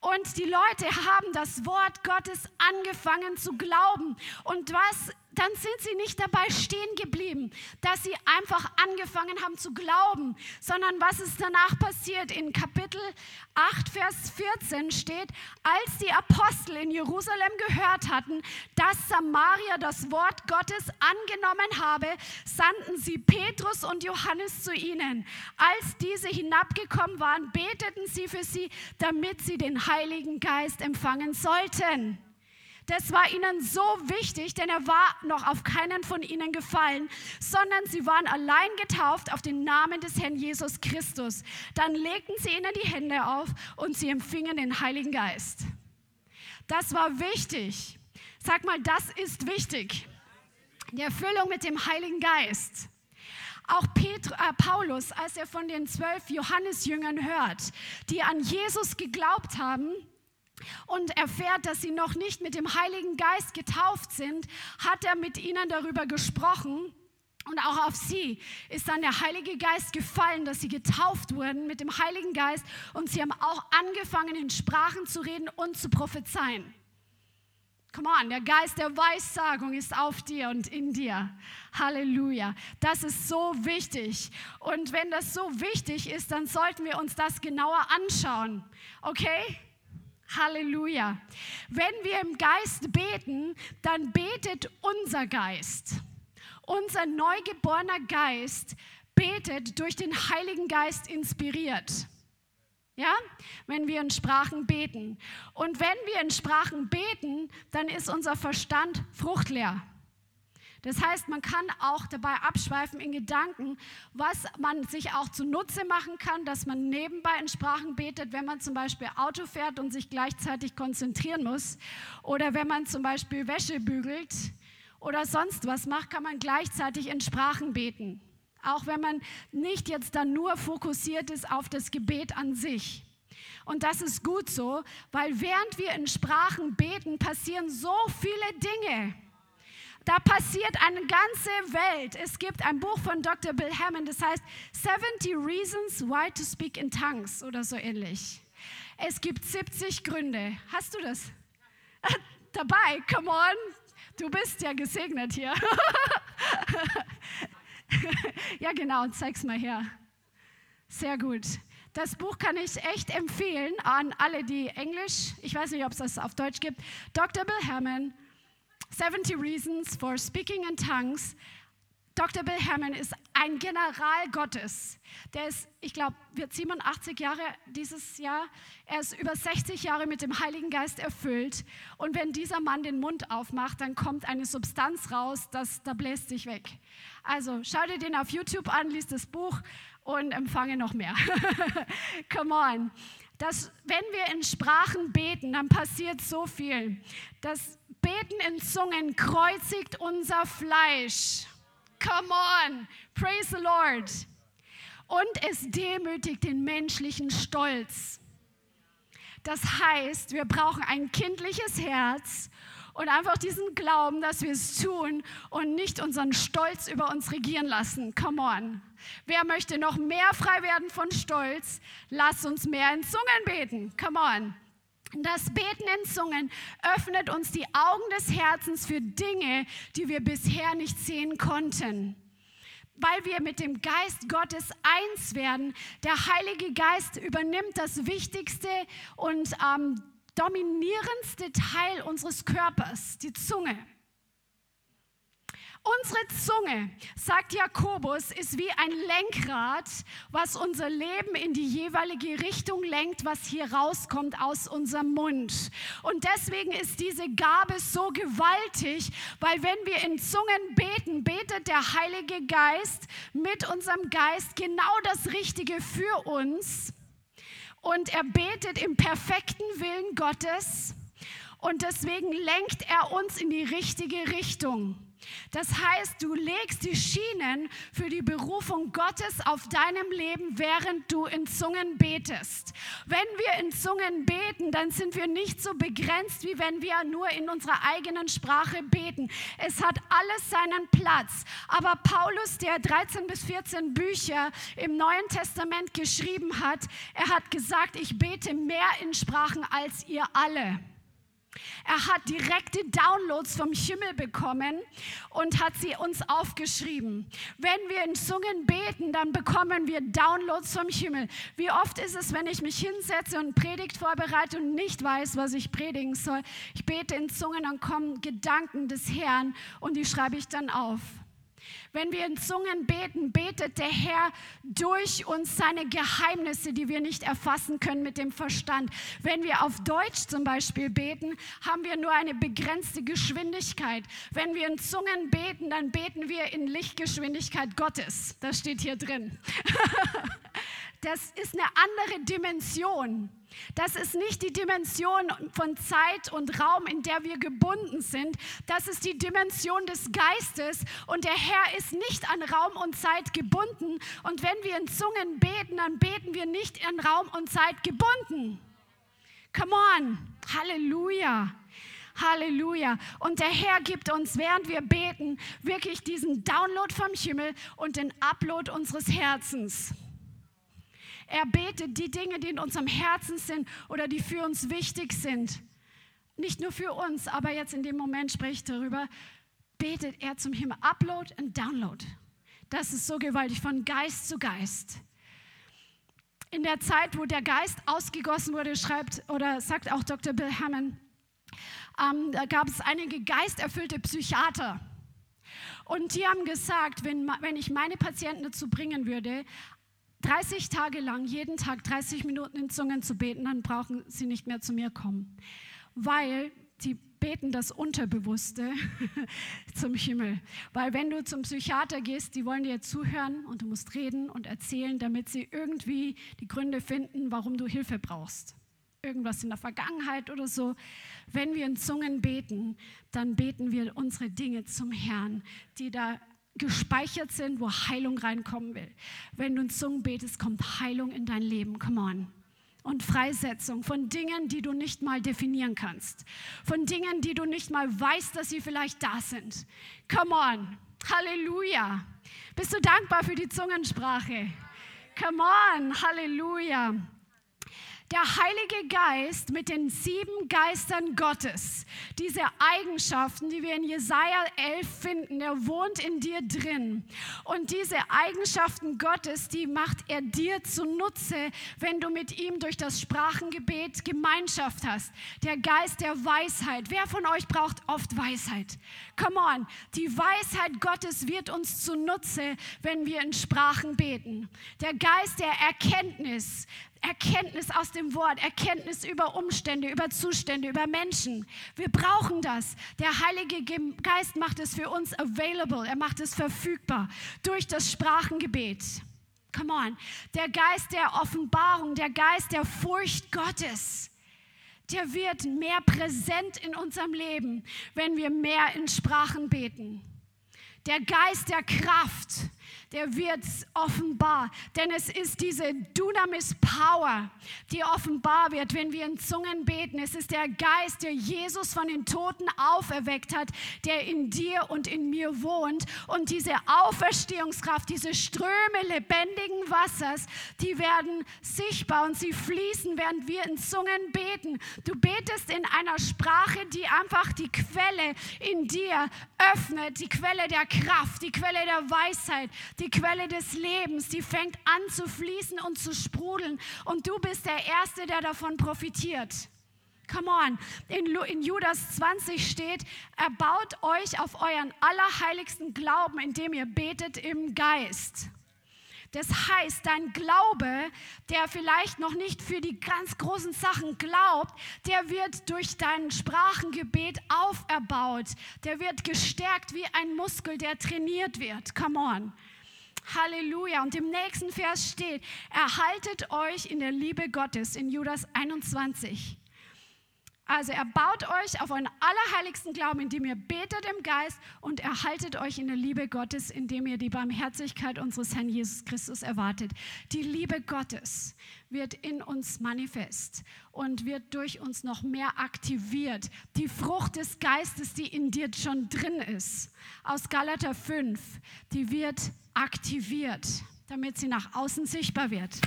Und die Leute haben das Wort Gottes angefangen zu glauben. Und was dann sind sie nicht dabei stehen geblieben, dass sie einfach angefangen haben zu glauben, sondern was ist danach passiert? In Kapitel 8, Vers 14 steht, als die Apostel in Jerusalem gehört hatten, dass Samaria das Wort Gottes angenommen habe, sandten sie Petrus und Johannes zu ihnen. Als diese hinabgekommen waren, beteten sie für sie, damit sie den Heiligen Geist empfangen sollten. Das war ihnen so wichtig, denn er war noch auf keinen von ihnen gefallen, sondern sie waren allein getauft auf den Namen des Herrn Jesus Christus. Dann legten sie ihnen die Hände auf und sie empfingen den Heiligen Geist. Das war wichtig. Sag mal, das ist wichtig. Die Erfüllung mit dem Heiligen Geist. Auch Petru, äh, Paulus, als er von den zwölf Johannesjüngern hört, die an Jesus geglaubt haben, und erfährt, dass sie noch nicht mit dem Heiligen Geist getauft sind, hat er mit ihnen darüber gesprochen. Und auch auf sie ist dann der Heilige Geist gefallen, dass sie getauft wurden mit dem Heiligen Geist. Und sie haben auch angefangen, in Sprachen zu reden und zu prophezeien. Come on, der Geist der Weissagung ist auf dir und in dir. Halleluja. Das ist so wichtig. Und wenn das so wichtig ist, dann sollten wir uns das genauer anschauen. Okay? Halleluja. Wenn wir im Geist beten, dann betet unser Geist. Unser neugeborener Geist betet durch den Heiligen Geist inspiriert. Ja, wenn wir in Sprachen beten. Und wenn wir in Sprachen beten, dann ist unser Verstand fruchtleer. Das heißt, man kann auch dabei abschweifen in Gedanken, was man sich auch zunutze machen kann, dass man nebenbei in Sprachen betet, wenn man zum Beispiel Auto fährt und sich gleichzeitig konzentrieren muss. Oder wenn man zum Beispiel Wäsche bügelt oder sonst was macht, kann man gleichzeitig in Sprachen beten. Auch wenn man nicht jetzt dann nur fokussiert ist auf das Gebet an sich. Und das ist gut so, weil während wir in Sprachen beten, passieren so viele Dinge. Da passiert eine ganze Welt. Es gibt ein Buch von Dr. Bill Hammond, das heißt 70 Reasons Why to Speak in Tongues oder so ähnlich. Es gibt 70 Gründe. Hast du das? Dabei, come on. Du bist ja gesegnet hier. ja, genau, zeig's mal her. Sehr gut. Das Buch kann ich echt empfehlen an alle, die Englisch, ich weiß nicht, ob es das auf Deutsch gibt. Dr. Bill Hammond, 70 Reasons for Speaking in Tongues. Dr. Bill Hammond ist ein General Gottes. Der ist, ich glaube, wird 87 Jahre dieses Jahr. Er ist über 60 Jahre mit dem Heiligen Geist erfüllt. Und wenn dieser Mann den Mund aufmacht, dann kommt eine Substanz raus, das, da bläst sich weg. Also schau dir den auf YouTube an, liest das Buch und empfange noch mehr. Come on. Das, wenn wir in Sprachen beten, dann passiert so viel. Das Beten in Zungen kreuzigt unser Fleisch. Come on, praise the Lord. Und es demütigt den menschlichen Stolz. Das heißt, wir brauchen ein kindliches Herz und einfach diesen Glauben, dass wir es tun und nicht unseren Stolz über uns regieren lassen. Come on. Wer möchte noch mehr frei werden von Stolz? Lass uns mehr in Zungen beten. Come on. Das Beten in Zungen öffnet uns die Augen des Herzens für Dinge, die wir bisher nicht sehen konnten. Weil wir mit dem Geist Gottes eins werden. Der Heilige Geist übernimmt das wichtigste und ähm, dominierendste Teil unseres Körpers, die Zunge. Unsere Zunge, sagt Jakobus, ist wie ein Lenkrad, was unser Leben in die jeweilige Richtung lenkt, was hier rauskommt aus unserem Mund. Und deswegen ist diese Gabe so gewaltig, weil wenn wir in Zungen beten, betet der Heilige Geist mit unserem Geist genau das Richtige für uns. Und er betet im perfekten Willen Gottes. Und deswegen lenkt er uns in die richtige Richtung. Das heißt, du legst die Schienen für die Berufung Gottes auf deinem Leben, während du in Zungen betest. Wenn wir in Zungen beten, dann sind wir nicht so begrenzt, wie wenn wir nur in unserer eigenen Sprache beten. Es hat alles seinen Platz. Aber Paulus, der 13 bis 14 Bücher im Neuen Testament geschrieben hat, er hat gesagt, ich bete mehr in Sprachen als ihr alle. Er hat direkte Downloads vom Himmel bekommen und hat sie uns aufgeschrieben. Wenn wir in Zungen beten, dann bekommen wir Downloads vom Himmel. Wie oft ist es, wenn ich mich hinsetze und Predigt vorbereite und nicht weiß, was ich predigen soll? Ich bete in Zungen, dann kommen Gedanken des Herrn und die schreibe ich dann auf. Wenn wir in Zungen beten, betet der Herr durch uns seine Geheimnisse, die wir nicht erfassen können mit dem Verstand. Wenn wir auf Deutsch zum Beispiel beten, haben wir nur eine begrenzte Geschwindigkeit. Wenn wir in Zungen beten, dann beten wir in Lichtgeschwindigkeit Gottes. Das steht hier drin. Das ist eine andere Dimension. Das ist nicht die Dimension von Zeit und Raum, in der wir gebunden sind. Das ist die Dimension des Geistes. Und der Herr ist nicht an Raum und Zeit gebunden. Und wenn wir in Zungen beten, dann beten wir nicht an Raum und Zeit gebunden. Come on. Halleluja. Halleluja. Und der Herr gibt uns, während wir beten, wirklich diesen Download vom Himmel und den Upload unseres Herzens. Er betet die Dinge, die in unserem Herzen sind oder die für uns wichtig sind. Nicht nur für uns, aber jetzt in dem Moment spricht darüber, betet er zum Himmel. Upload und Download. Das ist so gewaltig, von Geist zu Geist. in der Zeit, wo der Geist ausgegossen wurde, schreibt oder sagt auch Dr. Bill Hammond, ähm, da gab es einige geisterfüllte Psychiater. Und die haben gesagt, wenn, wenn ich meine Patienten dazu bringen würde, 30 Tage lang, jeden Tag 30 Minuten in Zungen zu beten, dann brauchen sie nicht mehr zu mir kommen. Weil die beten das Unterbewusste zum Himmel. Weil wenn du zum Psychiater gehst, die wollen dir zuhören und du musst reden und erzählen, damit sie irgendwie die Gründe finden, warum du Hilfe brauchst. Irgendwas in der Vergangenheit oder so. Wenn wir in Zungen beten, dann beten wir unsere Dinge zum Herrn, die da gespeichert sind, wo Heilung reinkommen will. Wenn du in Zungen betest, kommt Heilung in dein Leben. Come on und Freisetzung von Dingen, die du nicht mal definieren kannst, von Dingen, die du nicht mal weißt, dass sie vielleicht da sind. Come on, Halleluja. Bist du dankbar für die Zungensprache? Come on, Halleluja der Heilige Geist mit den sieben Geistern Gottes, diese Eigenschaften, die wir in Jesaja 11 finden, der wohnt in dir drin. Und diese Eigenschaften Gottes, die macht er dir zunutze, wenn du mit ihm durch das Sprachengebet Gemeinschaft hast. Der Geist der Weisheit. Wer von euch braucht oft Weisheit? Come on, die Weisheit Gottes wird uns zunutze, wenn wir in Sprachen beten. Der Geist der Erkenntnis, Erkenntnis aus dem Wort, Erkenntnis über Umstände, über Zustände, über Menschen. Wir brauchen das. Der Heilige Geist macht es für uns available, er macht es verfügbar durch das Sprachengebet. Come on. Der Geist der Offenbarung, der Geist der Furcht Gottes, der wird mehr präsent in unserem Leben, wenn wir mehr in Sprachen beten. Der Geist der Kraft, der wird offenbar. Denn es ist diese Dunamis Power, die offenbar wird, wenn wir in Zungen beten. Es ist der Geist, der Jesus von den Toten auferweckt hat, der in dir und in mir wohnt. Und diese Auferstehungskraft, diese Ströme lebendigen Wassers, die werden sichtbar und sie fließen, während wir in Zungen beten. Du betest in einer Sprache, die einfach die Quelle in dir öffnet, die Quelle der Kraft, die Quelle der Weisheit, die Quelle des Lebens, die fängt an zu fließen und zu sprudeln. Und du bist der Erste, der davon profitiert. Come on. In, in, Judas 20 steht, erbaut euch auf euren allerheiligsten Glauben, indem ihr betet im Geist. Das heißt, dein Glaube, der vielleicht noch nicht für die ganz großen Sachen glaubt, der wird durch dein Sprachengebet auferbaut. Der wird gestärkt wie ein Muskel, der trainiert wird. Come on. Halleluja. Und im nächsten Vers steht, erhaltet euch in der Liebe Gottes in Judas 21. Also erbaut euch auf euren allerheiligsten Glauben, indem ihr betet im Geist und erhaltet euch in der Liebe Gottes, indem ihr die Barmherzigkeit unseres Herrn Jesus Christus erwartet. Die Liebe Gottes wird in uns manifest und wird durch uns noch mehr aktiviert. Die Frucht des Geistes, die in dir schon drin ist, aus Galater 5, die wird aktiviert, damit sie nach außen sichtbar wird.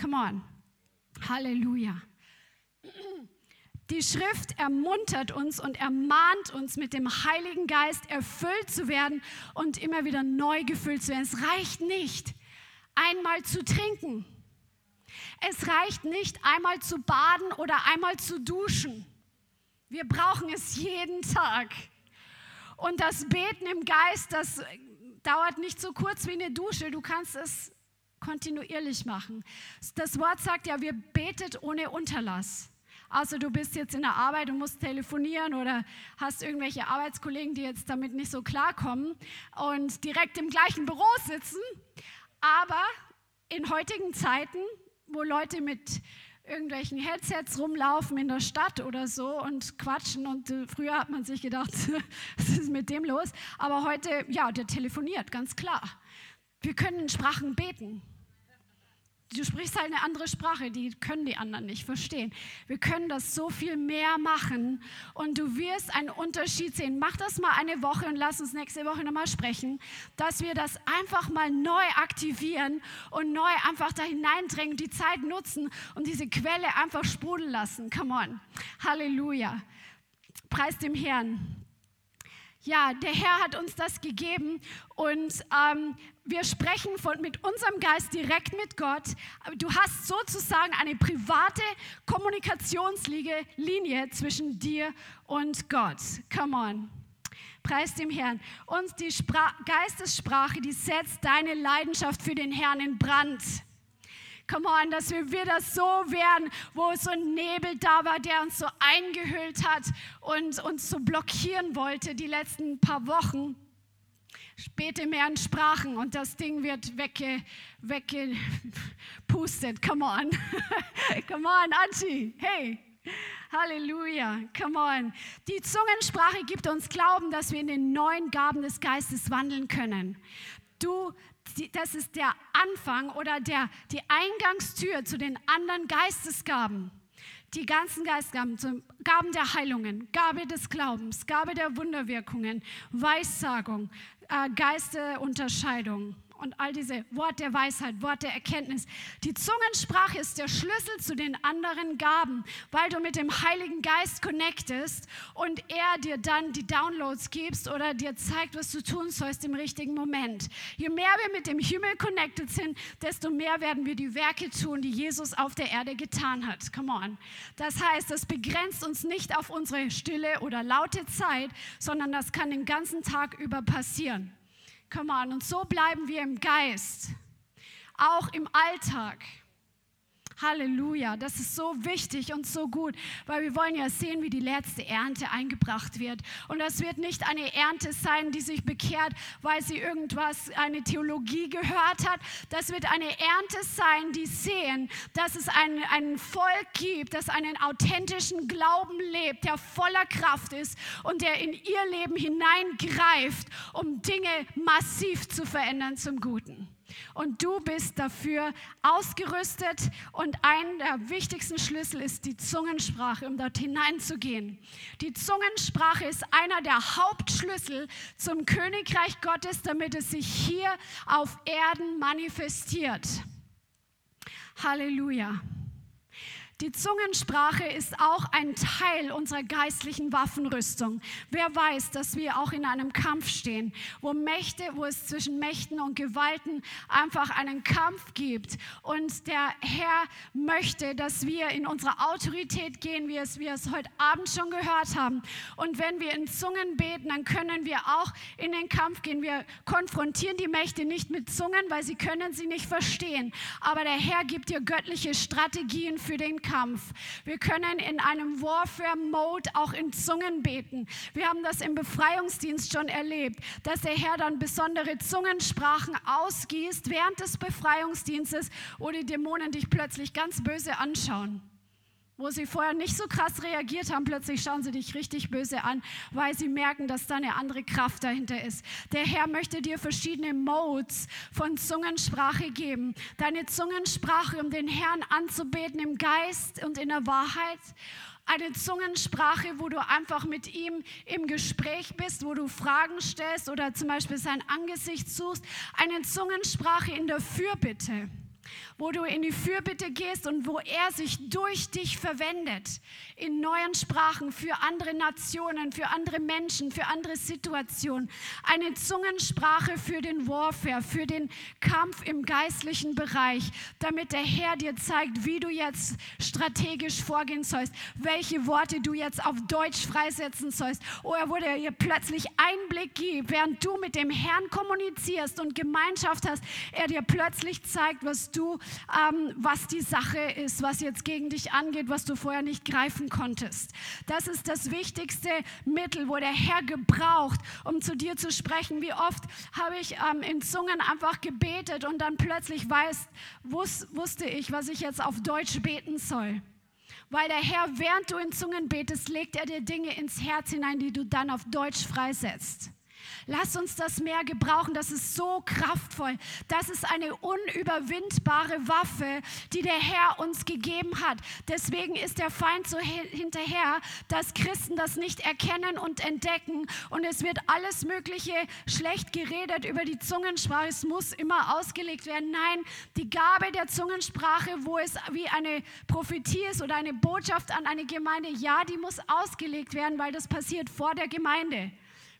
Come on. Halleluja. Die Schrift ermuntert uns und ermahnt uns, mit dem Heiligen Geist erfüllt zu werden und immer wieder neu gefüllt zu werden. Es reicht nicht, einmal zu trinken. Es reicht nicht, einmal zu baden oder einmal zu duschen. Wir brauchen es jeden Tag. Und das Beten im Geist, das dauert nicht so kurz wie eine Dusche. Du kannst es kontinuierlich machen. Das Wort sagt ja, wir betet ohne Unterlass. Also du bist jetzt in der Arbeit und musst telefonieren oder hast irgendwelche Arbeitskollegen, die jetzt damit nicht so klarkommen und direkt im gleichen Büro sitzen. Aber in heutigen Zeiten, wo Leute mit irgendwelchen Headsets rumlaufen in der Stadt oder so und quatschen. Und äh, früher hat man sich gedacht, was ist mit dem los? Aber heute, ja, der telefoniert, ganz klar. Wir können in Sprachen beten. Du sprichst halt eine andere Sprache, die können die anderen nicht verstehen. Wir können das so viel mehr machen und du wirst einen Unterschied sehen. Mach das mal eine Woche und lass uns nächste Woche nochmal sprechen, dass wir das einfach mal neu aktivieren und neu einfach da hineindrängen, die Zeit nutzen und diese Quelle einfach sprudeln lassen. Come on. Halleluja. Preis dem Herrn. Ja, der Herr hat uns das gegeben und ähm, wir sprechen von, mit unserem Geist direkt mit Gott. Du hast sozusagen eine private Kommunikationslinie zwischen dir und Gott. Come on. Preis dem Herrn. Und die Spra Geistessprache, die setzt deine Leidenschaft für den Herrn in Brand. Come on, dass wir wieder so werden, wo so ein Nebel da war, der uns so eingehüllt hat und uns so blockieren wollte die letzten paar Wochen. Späte mehr in Sprachen und das Ding wird wegge, weggepustet. Come on. Come on, Anchi. Hey. Halleluja, come on. Die Zungensprache gibt uns Glauben, dass wir in den neuen Gaben des Geistes wandeln können. Du, das ist der Anfang oder der, die Eingangstür zu den anderen Geistesgaben. Die ganzen Geistgaben, Gaben der Heilungen, Gabe des Glaubens, Gabe der Wunderwirkungen, Weissagung, äh, Geisterunterscheidung und all diese Wort der Weisheit, Wort der Erkenntnis. Die Zungensprache ist der Schlüssel zu den anderen Gaben, weil du mit dem Heiligen Geist connectest und er dir dann die Downloads gibst oder dir zeigt, was du tun sollst im richtigen Moment. Je mehr wir mit dem Himmel connected sind, desto mehr werden wir die Werke tun, die Jesus auf der Erde getan hat. Come on. Das heißt, das begrenzt uns nicht auf unsere stille oder laute Zeit, sondern das kann den ganzen Tag über passieren. Come on. Und so bleiben wir im Geist, auch im Alltag. Halleluja, das ist so wichtig und so gut, weil wir wollen ja sehen, wie die letzte Ernte eingebracht wird. Und das wird nicht eine Ernte sein, die sich bekehrt, weil sie irgendwas, eine Theologie gehört hat. Das wird eine Ernte sein, die sehen, dass es ein, ein Volk gibt, das einen authentischen Glauben lebt, der voller Kraft ist und der in ihr Leben hineingreift, um Dinge massiv zu verändern zum Guten. Und du bist dafür ausgerüstet und ein der wichtigsten Schlüssel ist die Zungensprache, um dort hineinzugehen. Die Zungensprache ist einer der Hauptschlüssel zum Königreich Gottes, damit es sich hier auf Erden manifestiert. Halleluja. Die Zungensprache ist auch ein Teil unserer geistlichen Waffenrüstung. Wer weiß, dass wir auch in einem Kampf stehen, wo Mächte, wo es zwischen Mächten und Gewalten einfach einen Kampf gibt. Und der Herr möchte, dass wir in unsere Autorität gehen, wie es wir es heute Abend schon gehört haben. Und wenn wir in Zungen beten, dann können wir auch in den Kampf gehen. Wir konfrontieren die Mächte nicht mit Zungen, weil sie können sie nicht verstehen. Aber der Herr gibt dir göttliche Strategien für den Kampf. Wir können in einem Warfare-Mode auch in Zungen beten. Wir haben das im Befreiungsdienst schon erlebt, dass der Herr dann besondere Zungensprachen ausgießt während des Befreiungsdienstes, wo die Dämonen dich plötzlich ganz böse anschauen wo sie vorher nicht so krass reagiert haben, plötzlich schauen sie dich richtig böse an, weil sie merken, dass da eine andere Kraft dahinter ist. Der Herr möchte dir verschiedene Modes von Zungensprache geben. Deine Zungensprache, um den Herrn anzubeten im Geist und in der Wahrheit. Eine Zungensprache, wo du einfach mit ihm im Gespräch bist, wo du Fragen stellst oder zum Beispiel sein Angesicht suchst. Eine Zungensprache in der Fürbitte wo du in die Fürbitte gehst und wo er sich durch dich verwendet in neuen Sprachen für andere Nationen, für andere Menschen, für andere Situationen. Eine Zungensprache für den Warfare, für den Kampf im geistlichen Bereich, damit der Herr dir zeigt, wie du jetzt strategisch vorgehen sollst, welche Worte du jetzt auf Deutsch freisetzen sollst. Oder wo er dir plötzlich Einblick gibt, während du mit dem Herrn kommunizierst und Gemeinschaft hast, er dir plötzlich zeigt, was du ähm, was die Sache ist, was jetzt gegen dich angeht, was du vorher nicht greifen konntest. Das ist das wichtigste Mittel, wo der Herr gebraucht, um zu dir zu sprechen. Wie oft habe ich ähm, in Zungen einfach gebetet und dann plötzlich weiß, wus, wusste ich, was ich jetzt auf Deutsch beten soll. Weil der Herr, während du in Zungen betest, legt er dir Dinge ins Herz hinein, die du dann auf Deutsch freisetzt. Lass uns das mehr gebrauchen. Das ist so kraftvoll. Das ist eine unüberwindbare Waffe, die der Herr uns gegeben hat. Deswegen ist der Feind so hinterher, dass Christen das nicht erkennen und entdecken. Und es wird alles Mögliche schlecht geredet über die Zungensprache. Es muss immer ausgelegt werden. Nein, die Gabe der Zungensprache, wo es wie eine Prophetie ist oder eine Botschaft an eine Gemeinde, ja, die muss ausgelegt werden, weil das passiert vor der Gemeinde.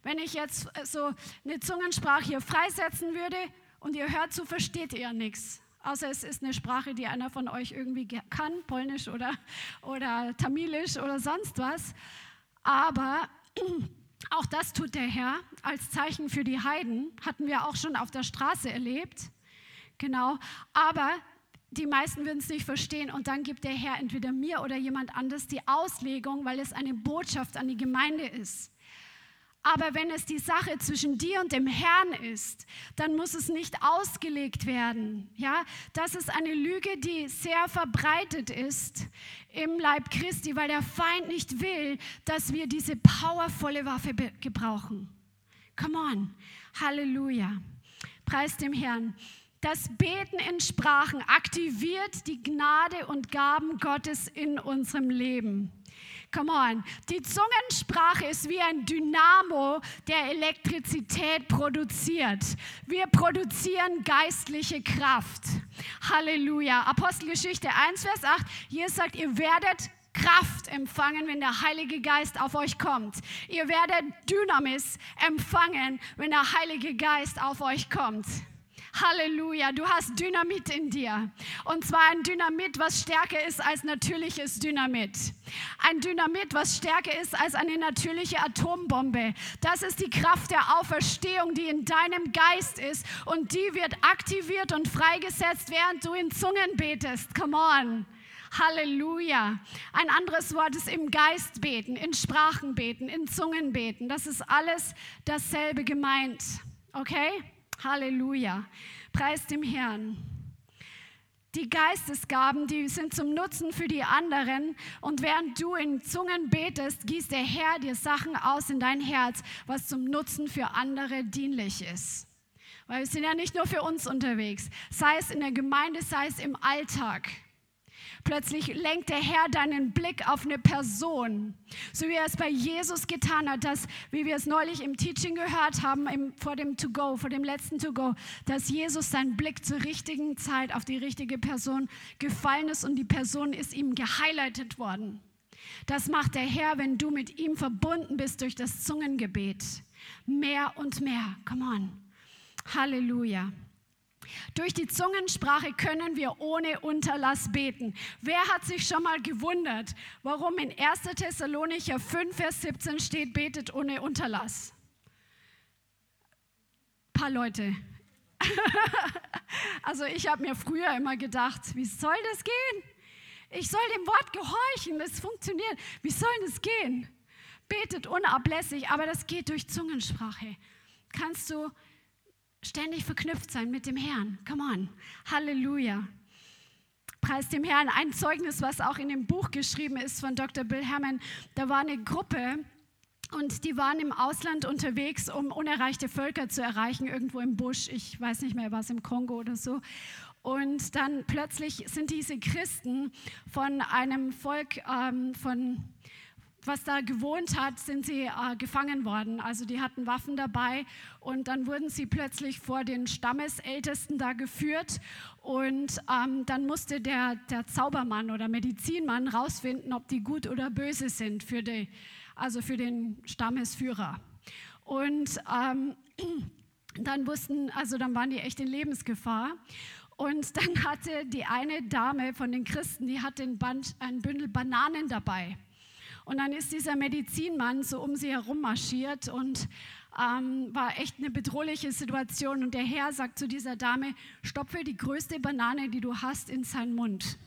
Wenn ich jetzt äh, so eine Zungensprache hier freisetzen würde und ihr hört so, versteht ihr nichts. Außer es ist eine Sprache, die einer von euch irgendwie kann, Polnisch oder, oder Tamilisch oder sonst was. Aber auch das tut der Herr als Zeichen für die Heiden, hatten wir auch schon auf der Straße erlebt. Genau, aber die meisten würden es nicht verstehen und dann gibt der Herr entweder mir oder jemand anders die Auslegung, weil es eine Botschaft an die Gemeinde ist. Aber wenn es die Sache zwischen dir und dem Herrn ist, dann muss es nicht ausgelegt werden. Ja, das ist eine Lüge, die sehr verbreitet ist im Leib Christi, weil der Feind nicht will, dass wir diese powervolle Waffe gebrauchen. Come on. Halleluja. Preis dem Herrn. Das Beten in Sprachen aktiviert die Gnade und Gaben Gottes in unserem Leben. Come on. Die Zungensprache ist wie ein Dynamo, der Elektrizität produziert. Wir produzieren geistliche Kraft. Halleluja. Apostelgeschichte 1, Vers 8. Hier sagt, ihr werdet Kraft empfangen, wenn der Heilige Geist auf euch kommt. Ihr werdet Dynamis empfangen, wenn der Heilige Geist auf euch kommt. Halleluja, du hast Dynamit in dir. Und zwar ein Dynamit, was stärker ist als natürliches Dynamit. Ein Dynamit, was stärker ist als eine natürliche Atombombe. Das ist die Kraft der Auferstehung, die in deinem Geist ist. Und die wird aktiviert und freigesetzt, während du in Zungen betest. Come on. Halleluja. Ein anderes Wort ist im Geist beten, in Sprachen beten, in Zungen beten. Das ist alles dasselbe gemeint. Okay? Halleluja. Preis dem Herrn. Die Geistesgaben, die sind zum Nutzen für die anderen. Und während du in Zungen betest, gießt der Herr dir Sachen aus in dein Herz, was zum Nutzen für andere dienlich ist. Weil wir sind ja nicht nur für uns unterwegs, sei es in der Gemeinde, sei es im Alltag. Plötzlich lenkt der Herr deinen Blick auf eine Person, so wie er es bei Jesus getan hat, dass, wie wir es neulich im Teaching gehört haben, im, vor dem To-Go, vor dem letzten To-Go, dass Jesus seinen Blick zur richtigen Zeit auf die richtige Person gefallen ist und die Person ist ihm gehighlightet worden. Das macht der Herr, wenn du mit ihm verbunden bist durch das Zungengebet. Mehr und mehr. Come on. Halleluja. Durch die Zungensprache können wir ohne Unterlass beten. Wer hat sich schon mal gewundert, warum in 1. Thessalonicher 5, Vers 17 steht, betet ohne Unterlass? Ein paar Leute. also ich habe mir früher immer gedacht, wie soll das gehen? Ich soll dem Wort gehorchen, das funktioniert. Wie soll das gehen? Betet unablässig, aber das geht durch Zungensprache. Kannst du ständig verknüpft sein mit dem Herrn. Come on. Halleluja. Preis dem Herrn. Ein Zeugnis, was auch in dem Buch geschrieben ist von Dr. Bill Herman. Da war eine Gruppe und die waren im Ausland unterwegs, um unerreichte Völker zu erreichen, irgendwo im Busch. Ich weiß nicht mehr, was im Kongo oder so. Und dann plötzlich sind diese Christen von einem Volk ähm, von was da gewohnt hat, sind sie äh, gefangen worden. Also die hatten Waffen dabei und dann wurden sie plötzlich vor den Stammesältesten da geführt und ähm, dann musste der, der Zaubermann oder Medizinmann rausfinden, ob die gut oder böse sind für, die, also für den Stammesführer. Und ähm, dann wussten, also dann waren die echt in Lebensgefahr. Und dann hatte die eine Dame von den Christen, die hatte ein, Band, ein Bündel Bananen dabei. Und dann ist dieser Medizinmann so um sie herum marschiert und ähm, war echt eine bedrohliche Situation. Und der Herr sagt zu dieser Dame, stopfe die größte Banane, die du hast, in seinen Mund.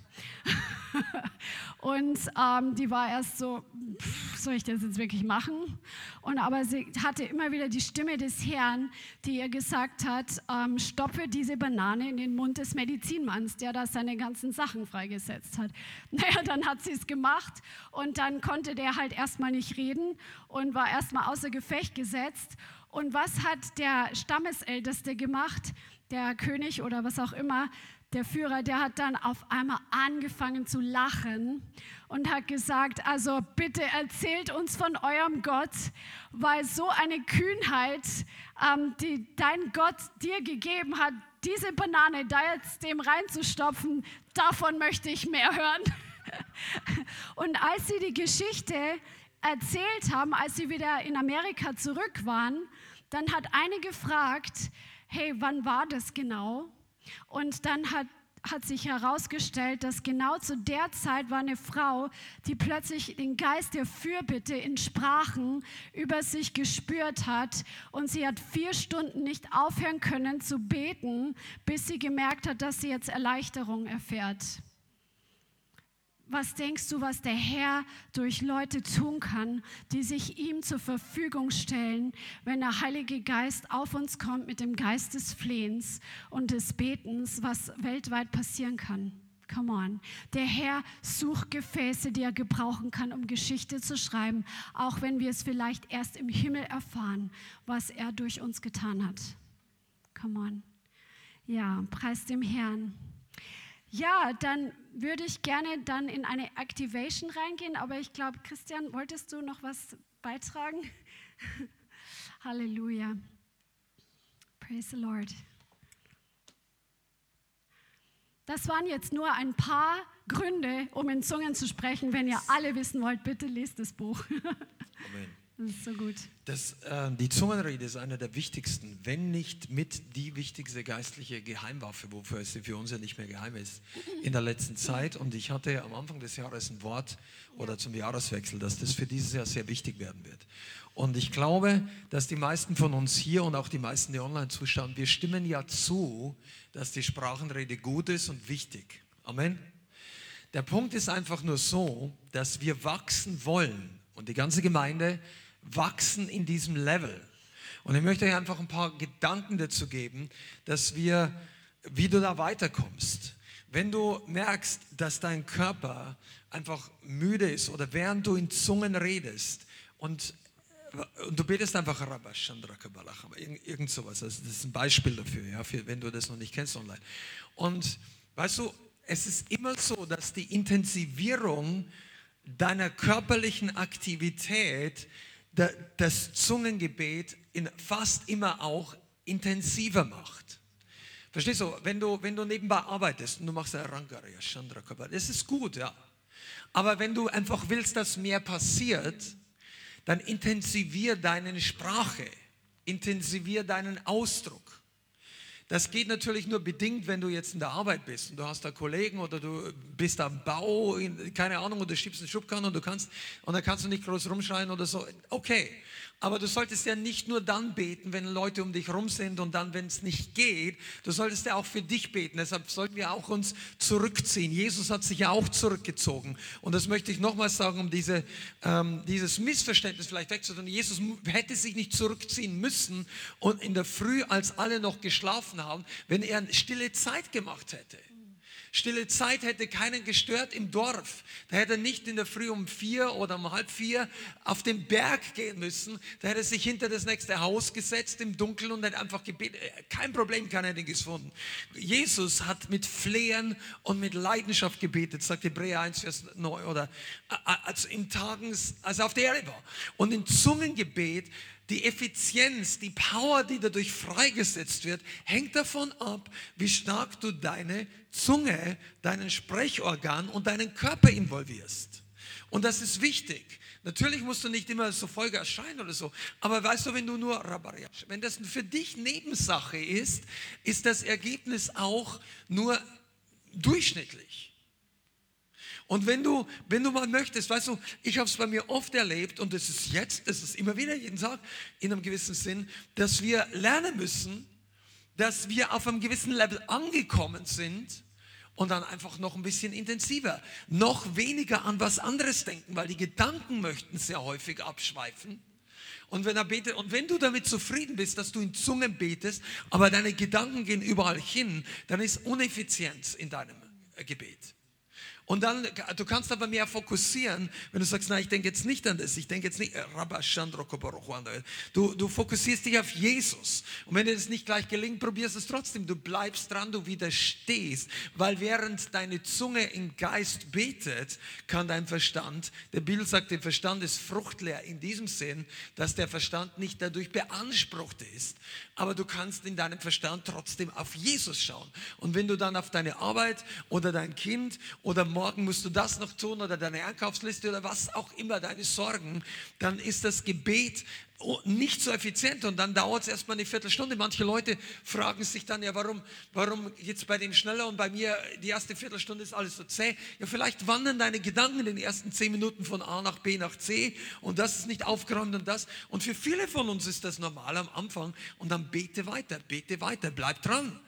und ähm, die war erst so, pff, soll ich das jetzt wirklich machen? Und aber sie hatte immer wieder die Stimme des Herrn, die ihr gesagt hat, ähm, stoppe diese Banane in den Mund des Medizinmanns, der da seine ganzen Sachen freigesetzt hat. Naja, dann hat sie es gemacht und dann konnte der halt erstmal nicht reden und war erstmal außer Gefecht gesetzt. Und was hat der Stammesälteste gemacht? Der König oder was auch immer, der Führer, der hat dann auf einmal angefangen zu lachen und hat gesagt, also bitte erzählt uns von eurem Gott, weil so eine Kühnheit, ähm, die dein Gott dir gegeben hat, diese Banane da jetzt dem reinzustopfen, davon möchte ich mehr hören. Und als sie die Geschichte erzählt haben, als sie wieder in Amerika zurück waren, dann hat eine gefragt, hey, wann war das genau? Und dann hat hat sich herausgestellt, dass genau zu der Zeit war eine Frau, die plötzlich den Geist der Fürbitte in Sprachen über sich gespürt hat und sie hat vier Stunden nicht aufhören können zu beten, bis sie gemerkt hat, dass sie jetzt Erleichterung erfährt. Was denkst du, was der Herr durch Leute tun kann, die sich ihm zur Verfügung stellen, wenn der Heilige Geist auf uns kommt mit dem Geist des Flehens und des Betens, was weltweit passieren kann? Come on. Der Herr sucht Gefäße, die er gebrauchen kann, um Geschichte zu schreiben, auch wenn wir es vielleicht erst im Himmel erfahren, was er durch uns getan hat. Come on. Ja, preis dem Herrn. Ja, dann würde ich gerne dann in eine Activation reingehen, aber ich glaube, Christian, wolltest du noch was beitragen? Halleluja. Praise the Lord. Das waren jetzt nur ein paar Gründe, um in Zungen zu sprechen. Wenn ihr alle wissen wollt, bitte lest das Buch. Amen. Das ist so gut. Das, äh, die Zungenrede ist einer der wichtigsten, wenn nicht mit die wichtigste geistliche Geheimwaffe, wofür es für uns ja nicht mehr geheim ist, in der letzten Zeit. Und ich hatte am Anfang des Jahres ein Wort oder zum Jahreswechsel, dass das für dieses Jahr sehr wichtig werden wird. Und ich glaube, dass die meisten von uns hier und auch die meisten, die online zuschauen, wir stimmen ja zu, dass die Sprachenrede gut ist und wichtig. Amen. Der Punkt ist einfach nur so, dass wir wachsen wollen und die ganze Gemeinde wachsen in diesem Level. Und ich möchte euch einfach ein paar Gedanken dazu geben, dass wir, wie du da weiterkommst. Wenn du merkst, dass dein Körper einfach müde ist oder während du in Zungen redest und, und du betest einfach irgend sowas, also das ist ein Beispiel dafür, ja, für, wenn du das noch nicht kennst online. Und weißt du, es ist immer so, dass die Intensivierung deiner körperlichen Aktivität das Zungengebet in fast immer auch intensiver macht. Verstehst du, wenn du, wenn du nebenbei arbeitest und du machst Rangaria, Chandra das ist gut, ja. Aber wenn du einfach willst, dass mehr passiert, dann intensivier deine Sprache, intensivier deinen Ausdruck. Das geht natürlich nur bedingt, wenn du jetzt in der Arbeit bist und du hast da Kollegen oder du bist am Bau, keine Ahnung, oder du schiebst einen Schubkarren und du kannst, und dann kannst du nicht groß rumschreien oder so. Okay. Aber du solltest ja nicht nur dann beten, wenn Leute um dich rum sind und dann, wenn es nicht geht. Du solltest ja auch für dich beten. Deshalb sollten wir auch uns zurückziehen. Jesus hat sich ja auch zurückgezogen. Und das möchte ich nochmal sagen, um diese, ähm, dieses Missverständnis vielleicht wegzutun. Jesus hätte sich nicht zurückziehen müssen und in der Früh, als alle noch geschlafen haben, wenn er stille Zeit gemacht hätte. Stille Zeit hätte keinen gestört im Dorf. Da hätte er nicht in der Früh um vier oder um halb vier auf den Berg gehen müssen. Da hätte er sich hinter das nächste Haus gesetzt im Dunkeln und hätte einfach gebetet. Kein Problem, keiner hätte gefunden. Jesus hat mit Flehen und mit Leidenschaft gebetet, sagt Hebräer 1, Vers 9, oder als in Tagen, als er auf der Erde war. Und in Zungengebet die Effizienz, die Power, die dadurch freigesetzt wird, hängt davon ab, wie stark du deine Zunge, deinen Sprechorgan und deinen Körper involvierst. Und das ist wichtig. Natürlich musst du nicht immer so Folge erscheinen oder so, aber weißt du, wenn du nur wenn das für dich Nebensache ist, ist das Ergebnis auch nur durchschnittlich. Und wenn du, wenn du mal möchtest, weißt du, ich habe es bei mir oft erlebt und es ist jetzt, es ist immer wieder jeden Tag in einem gewissen Sinn, dass wir lernen müssen, dass wir auf einem gewissen Level angekommen sind und dann einfach noch ein bisschen intensiver, noch weniger an was anderes denken, weil die Gedanken möchten sehr häufig abschweifen. Und wenn er betet, und wenn du damit zufrieden bist, dass du in Zungen betest, aber deine Gedanken gehen überall hin, dann ist Uneffizienz in deinem Gebet. Und dann, du kannst aber mehr fokussieren, wenn du sagst, nein, ich denke jetzt nicht an das, ich denke jetzt nicht, äh, du, du fokussierst dich auf Jesus. Und wenn dir das nicht gleich gelingt, probierst es trotzdem. Du bleibst dran, du widerstehst, weil während deine Zunge im Geist betet, kann dein Verstand, der Bibel sagt, der Verstand ist fruchtleer in diesem Sinn, dass der Verstand nicht dadurch beansprucht ist, aber du kannst in deinem Verstand trotzdem auf Jesus schauen. Und wenn du dann auf deine Arbeit oder dein Kind oder morgen musst du das noch tun oder deine Einkaufsliste oder was auch immer, deine Sorgen, dann ist das Gebet oh, nicht so effizient und dann dauert es erstmal eine Viertelstunde. Manche Leute fragen sich dann ja, warum, warum jetzt bei dem schneller und bei mir die erste Viertelstunde ist alles so zäh. Ja, vielleicht wandern deine Gedanken in den ersten zehn Minuten von A nach B nach C und das ist nicht aufgeräumt und das. Und für viele von uns ist das normal am Anfang und dann bete weiter, bete weiter, bleib dran.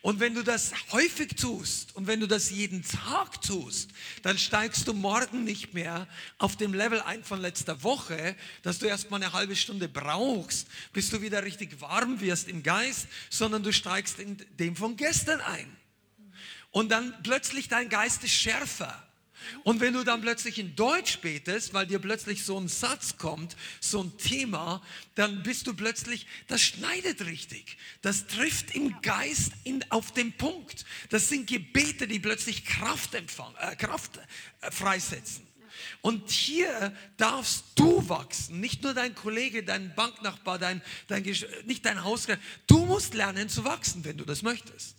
Und wenn du das häufig tust und wenn du das jeden Tag tust, dann steigst du morgen nicht mehr auf dem Level ein von letzter Woche, dass du erstmal eine halbe Stunde brauchst, bis du wieder richtig warm wirst im Geist, sondern du steigst in dem von gestern ein. Und dann plötzlich dein Geist ist schärfer. Und wenn du dann plötzlich in Deutsch betest, weil dir plötzlich so ein Satz kommt, so ein Thema, dann bist du plötzlich, das schneidet richtig. Das trifft im Geist in, auf den Punkt. Das sind Gebete, die plötzlich Kraft, empfangen, äh, Kraft äh, freisetzen. Und hier darfst du wachsen, nicht nur dein Kollege, dein Banknachbar, dein, dein, nicht dein Hausgleich. Du musst lernen zu wachsen, wenn du das möchtest.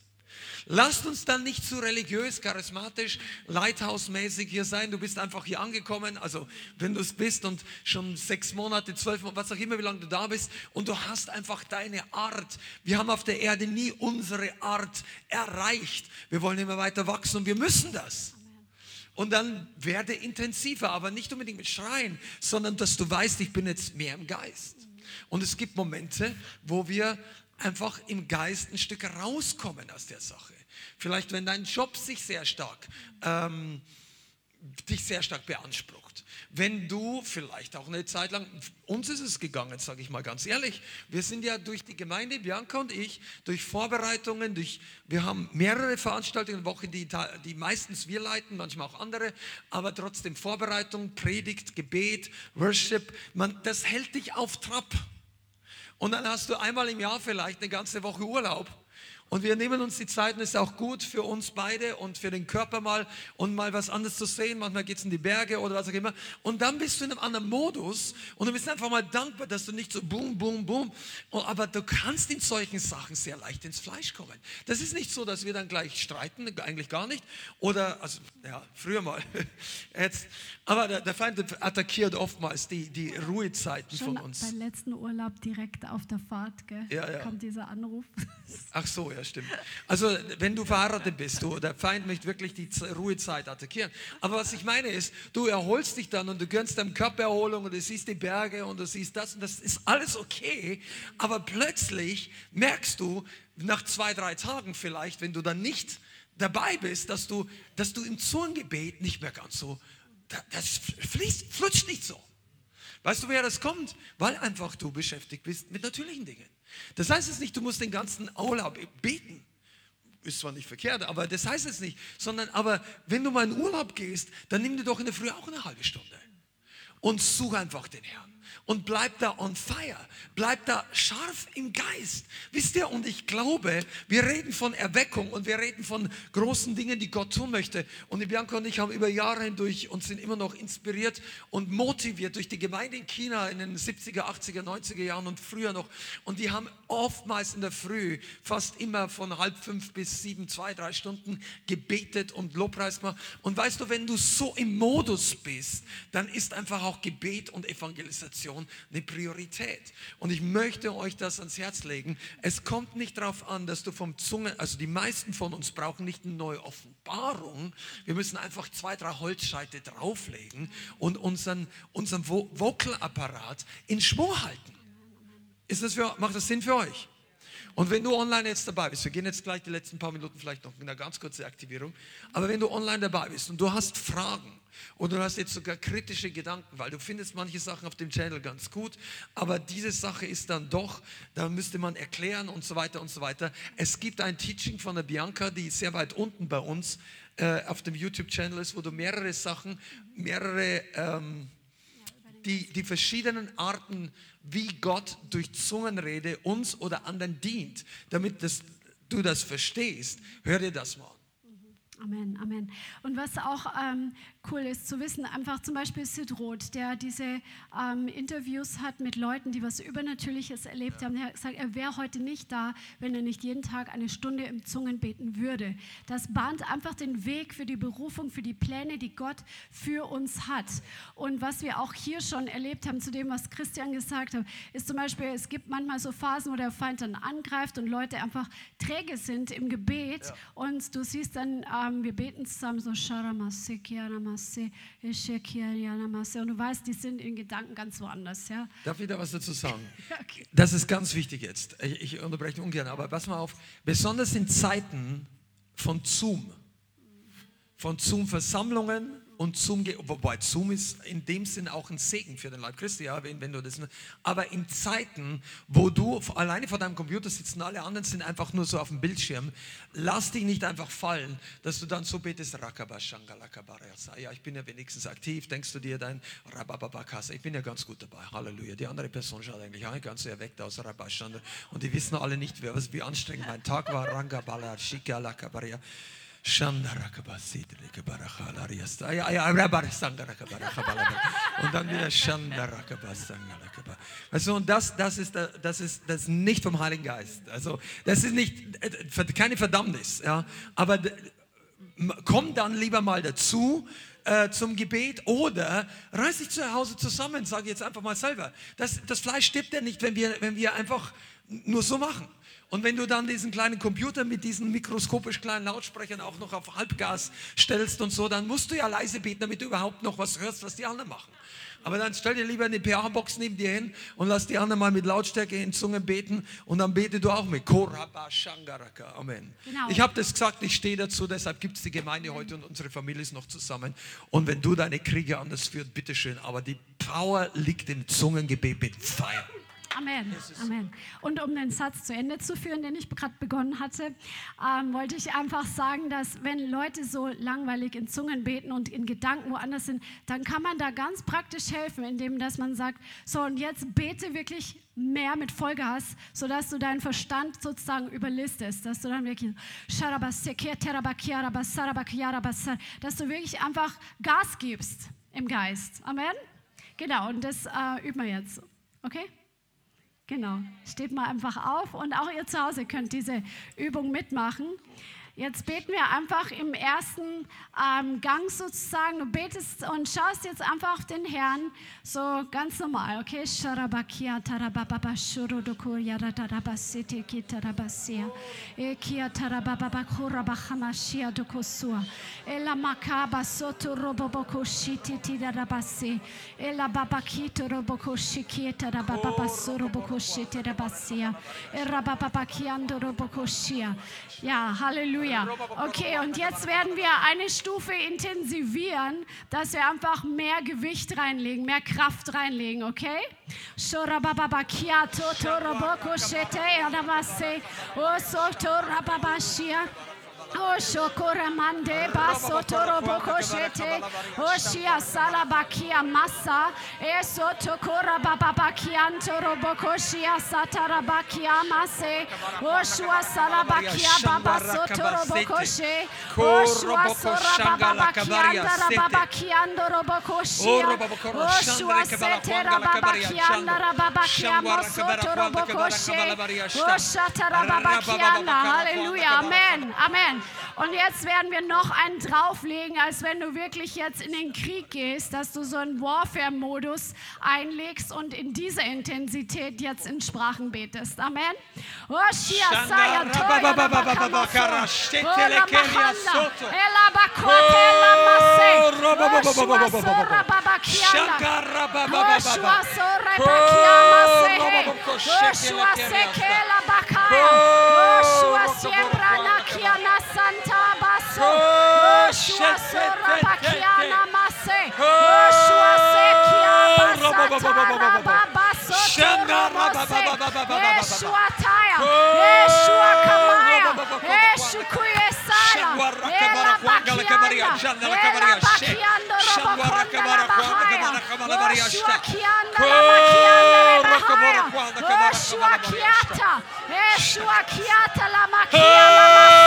Lasst uns dann nicht zu religiös, charismatisch, Lighthouse-mäßig hier sein. Du bist einfach hier angekommen. Also, wenn du es bist und schon sechs Monate, zwölf Monate, was auch immer, wie lange du da bist, und du hast einfach deine Art. Wir haben auf der Erde nie unsere Art erreicht. Wir wollen immer weiter wachsen und wir müssen das. Und dann werde intensiver, aber nicht unbedingt mit Schreien, sondern dass du weißt, ich bin jetzt mehr im Geist. Und es gibt Momente, wo wir einfach im Geist ein Stück rauskommen aus der Sache. Vielleicht, wenn dein Job sich sehr stark, ähm, dich sehr stark beansprucht. Wenn du vielleicht auch eine Zeit lang, uns ist es gegangen, sage ich mal ganz ehrlich, wir sind ja durch die Gemeinde, Bianca und ich, durch Vorbereitungen, durch, wir haben mehrere Veranstaltungen in der Woche, die, die meistens wir leiten, manchmal auch andere, aber trotzdem Vorbereitung, Predigt, Gebet, Worship, man, das hält dich auf Trab. Und dann hast du einmal im Jahr vielleicht eine ganze Woche Urlaub und wir nehmen uns die Zeit und es ist auch gut für uns beide und für den Körper mal und mal was anderes zu sehen. Manchmal geht es in die Berge oder was auch immer. Und dann bist du in einem anderen Modus und du bist einfach mal dankbar, dass du nicht so boom, boom, boom. Aber du kannst in solchen Sachen sehr leicht ins Fleisch kommen. Das ist nicht so, dass wir dann gleich streiten, eigentlich gar nicht. Oder, also, ja, früher mal. Jetzt. Aber der, der Feind attackiert oftmals die, die Ruhezeiten Schon von uns. Beim letzten Urlaub direkt auf der Fahrt, gell? Ja, ja. kommt dieser Anruf. Ach so, ja, stimmt. Also, wenn du verheiratet bist, du, der Feind möchte wirklich die Ruhezeit attackieren. Aber was ich meine ist, du erholst dich dann und du gönnst deinem Körper Erholung und du siehst die Berge und du siehst das und das ist alles okay. Aber plötzlich merkst du, nach zwei, drei Tagen vielleicht, wenn du dann nicht dabei bist, dass du, dass du im Zungengebet nicht mehr ganz so, das fließt, flutscht nicht so. Weißt du, wer das kommt? Weil einfach du beschäftigt bist mit natürlichen Dingen. Das heißt es nicht, du musst den ganzen Urlaub beten. Ist zwar nicht verkehrt, aber das heißt es nicht. Sondern, aber wenn du mal in Urlaub gehst, dann nimm dir doch in der Früh auch eine halbe Stunde und such einfach den Herrn und bleib da on fire, bleib da scharf im Geist. Wisst ihr, und ich glaube, wir reden von Erweckung und wir reden von großen Dingen, die Gott tun möchte. Und die Bianca und ich haben über Jahre hindurch und sind immer noch inspiriert und motiviert durch die Gemeinde in China in den 70er, 80er, 90er Jahren und früher noch. Und die haben oftmals in der Früh, fast immer von halb fünf bis sieben, zwei, drei Stunden gebetet und Lobpreis gemacht. Und weißt du, wenn du so im Modus bist, dann ist einfach auch Gebet und Evangelisation Situation eine Priorität. Und ich möchte euch das ans Herz legen. Es kommt nicht darauf an, dass du vom Zunge, also die meisten von uns brauchen nicht eine neue Offenbarung. Wir müssen einfach zwei, drei Holzscheite drauflegen und unseren, unseren Vocalapparat in Schwur halten. Ist das für, macht das Sinn für euch? Und wenn du online jetzt dabei bist, wir gehen jetzt gleich die letzten paar Minuten vielleicht noch in eine ganz kurze Aktivierung, aber wenn du online dabei bist und du hast Fragen, und du hast jetzt sogar kritische Gedanken, weil du findest manche Sachen auf dem Channel ganz gut, aber diese Sache ist dann doch, da müsste man erklären und so weiter und so weiter. Es gibt ein Teaching von der Bianca, die sehr weit unten bei uns äh, auf dem YouTube-Channel ist, wo du mehrere Sachen, mehrere, ähm, die, die verschiedenen Arten, wie Gott durch Zungenrede uns oder anderen dient, damit das, du das verstehst. Hör dir das mal Amen, Amen. Und was auch ähm, cool ist zu wissen, einfach zum Beispiel Sid Roth, der diese ähm, Interviews hat mit Leuten, die was Übernatürliches erlebt haben. Er hat gesagt, er wäre heute nicht da, wenn er nicht jeden Tag eine Stunde im Zungen beten würde. Das bahnt einfach den Weg für die Berufung, für die Pläne, die Gott für uns hat. Und was wir auch hier schon erlebt haben, zu dem, was Christian gesagt hat, ist zum Beispiel, es gibt manchmal so Phasen, wo der Feind dann angreift und Leute einfach träge sind im Gebet. Ja. Und du siehst dann, ähm, wir beten zusammen so, Sharamasse, Kianamasse, Und du weißt, die sind in Gedanken ganz woanders. Ja? Darf ich da was dazu sagen? okay. Das ist ganz wichtig jetzt. Ich, ich unterbreche ungern, aber pass mal auf. Besonders in Zeiten von Zoom, von Zoom-Versammlungen, und Zoom, wobei Zoom ist in dem Sinn auch ein Segen für den Leib Christi, ja, wenn, wenn du das, aber in Zeiten, wo du alleine vor deinem Computer sitzt und alle anderen sind einfach nur so auf dem Bildschirm, lass dich nicht einfach fallen, dass du dann so betest, ja, ich bin ja wenigstens aktiv, denkst du dir dein Rabababakasa, ich bin ja ganz gut dabei, Halleluja, die andere Person schaut eigentlich auch ganz erweckt aus Rabashanda und die wissen alle nicht, wie anstrengend mein Tag war, Rangabala, Shikalakabaria. Und dann wieder also, und das, das, ist, das, ist, das ist nicht vom Heiligen Geist. Also, das ist nicht, keine Verdammnis. Ja. Aber komm dann lieber mal dazu äh, zum Gebet oder reiß dich zu Hause zusammen, sage jetzt einfach mal selber. Das, das Fleisch stirbt ja nicht, wenn wir, wenn wir einfach nur so machen. Und wenn du dann diesen kleinen Computer mit diesen mikroskopisch kleinen Lautsprechern auch noch auf Halbgas stellst und so, dann musst du ja leise beten, damit du überhaupt noch was hörst, was die anderen machen. Aber dann stell dir lieber eine PA-Box neben dir hin und lass die anderen mal mit Lautstärke in Zungen beten und dann bete du auch mit. Amen. Genau. Ich habe das gesagt, ich stehe dazu, deshalb gibt es die Gemeinde heute und unsere Familie ist noch zusammen. Und wenn du deine Kriege anders führst, bitteschön. Aber die Power liegt im Zungengebet mit Feier. Amen. Amen. Und um den Satz zu Ende zu führen, den ich gerade begonnen hatte, ähm, wollte ich einfach sagen, dass wenn Leute so langweilig in Zungen beten und in Gedanken woanders sind, dann kann man da ganz praktisch helfen, indem dass man sagt, so und jetzt bete wirklich mehr mit Vollgas, sodass du deinen Verstand sozusagen überlistest, dass du dann wirklich, dass du wirklich einfach Gas gibst im Geist. Amen. Genau, und das äh, üben wir jetzt. Okay? Genau, steht mal einfach auf und auch ihr zu Hause könnt diese Übung mitmachen. Jetzt beten wir einfach im ersten ähm, Gang sozusagen. Du betest und schaust jetzt einfach auf den Herrn so ganz normal, okay? Sharabakia tarababa shurudukuria radarabasite kitarabasia. Ekia tarababa kurabachamashia dukosua. Ela makaba soto roboboko shiti tidarabasi. Babakito roboko shikieta rababa soroboko shitirabasia. Era babakiando roboko shia. Ja, Halleluja. Halleluja. Okay, und jetzt werden wir eine Stufe intensivieren, dass wir einfach mehr Gewicht reinlegen, mehr Kraft reinlegen, okay? Shorabababakia, Oshokora mande baso torobo koshete oshia sala bakia masa. Eso tokora baba bakia torobo koshia satara bakia mase. Oshua sala bakia baba sotorobo koshe oshua sora baba bakia ndara baba kia ndorobo koshia oshua setera baba kia ndara baba kia moso torobo koshe oshatara baba kia hallelujah. Amen. Amen. Und jetzt werden wir noch einen drauflegen, als wenn du wirklich jetzt in den Krieg gehst, dass du so einen Warfare-Modus einlegst und in dieser Intensität jetzt in Sprachen betest. Amen. Oh, Santa Basso, Yeshua Taya, Yeshua Kamaya, Kiata, Yeshua Kiata Lamakia Lamasa,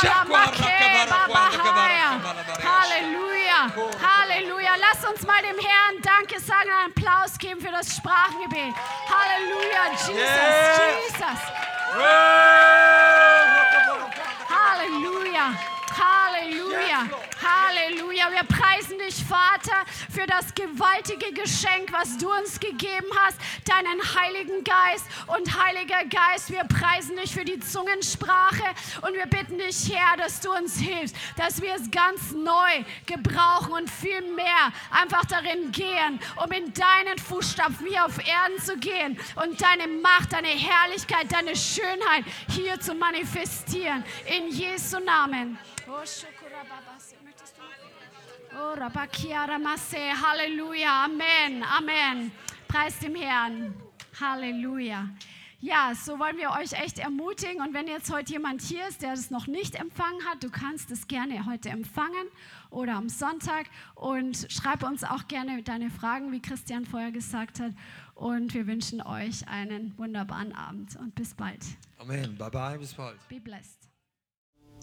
Shakwa Lass uns mal dem Herrn Danke sagen, einen Applaus geben für das Sprachengebet. Halleluja. Jesus, Jesus. Halleluja. Halleluja. Halleluja. Wir preisen dich, Vater, für das gewaltige Geschenk, was du uns gegeben hast, deinen Heiligen Geist. Und Heiliger Geist, wir preisen dich für die Zungensprache und wir bitten dich, Herr, dass du uns hilfst, dass wir es ganz neu gebrauchen und viel mehr einfach darin gehen, um in deinen Fußstapfen hier auf Erden zu gehen und deine Macht, deine Herrlichkeit, deine Schönheit hier zu manifestieren. In Jesu Namen. Oh. Möchtest du? Oh, Rabakiara Masse. Halleluja. Amen. Amen. Preis dem Herrn. Halleluja. Ja, so wollen wir euch echt ermutigen. Und wenn jetzt heute jemand hier ist, der es noch nicht empfangen hat, du kannst es gerne heute empfangen oder am Sonntag. Und schreib uns auch gerne deine Fragen, wie Christian vorher gesagt hat. Und wir wünschen euch einen wunderbaren Abend und bis bald. Amen. Bye bye, bis bald. Be blessed.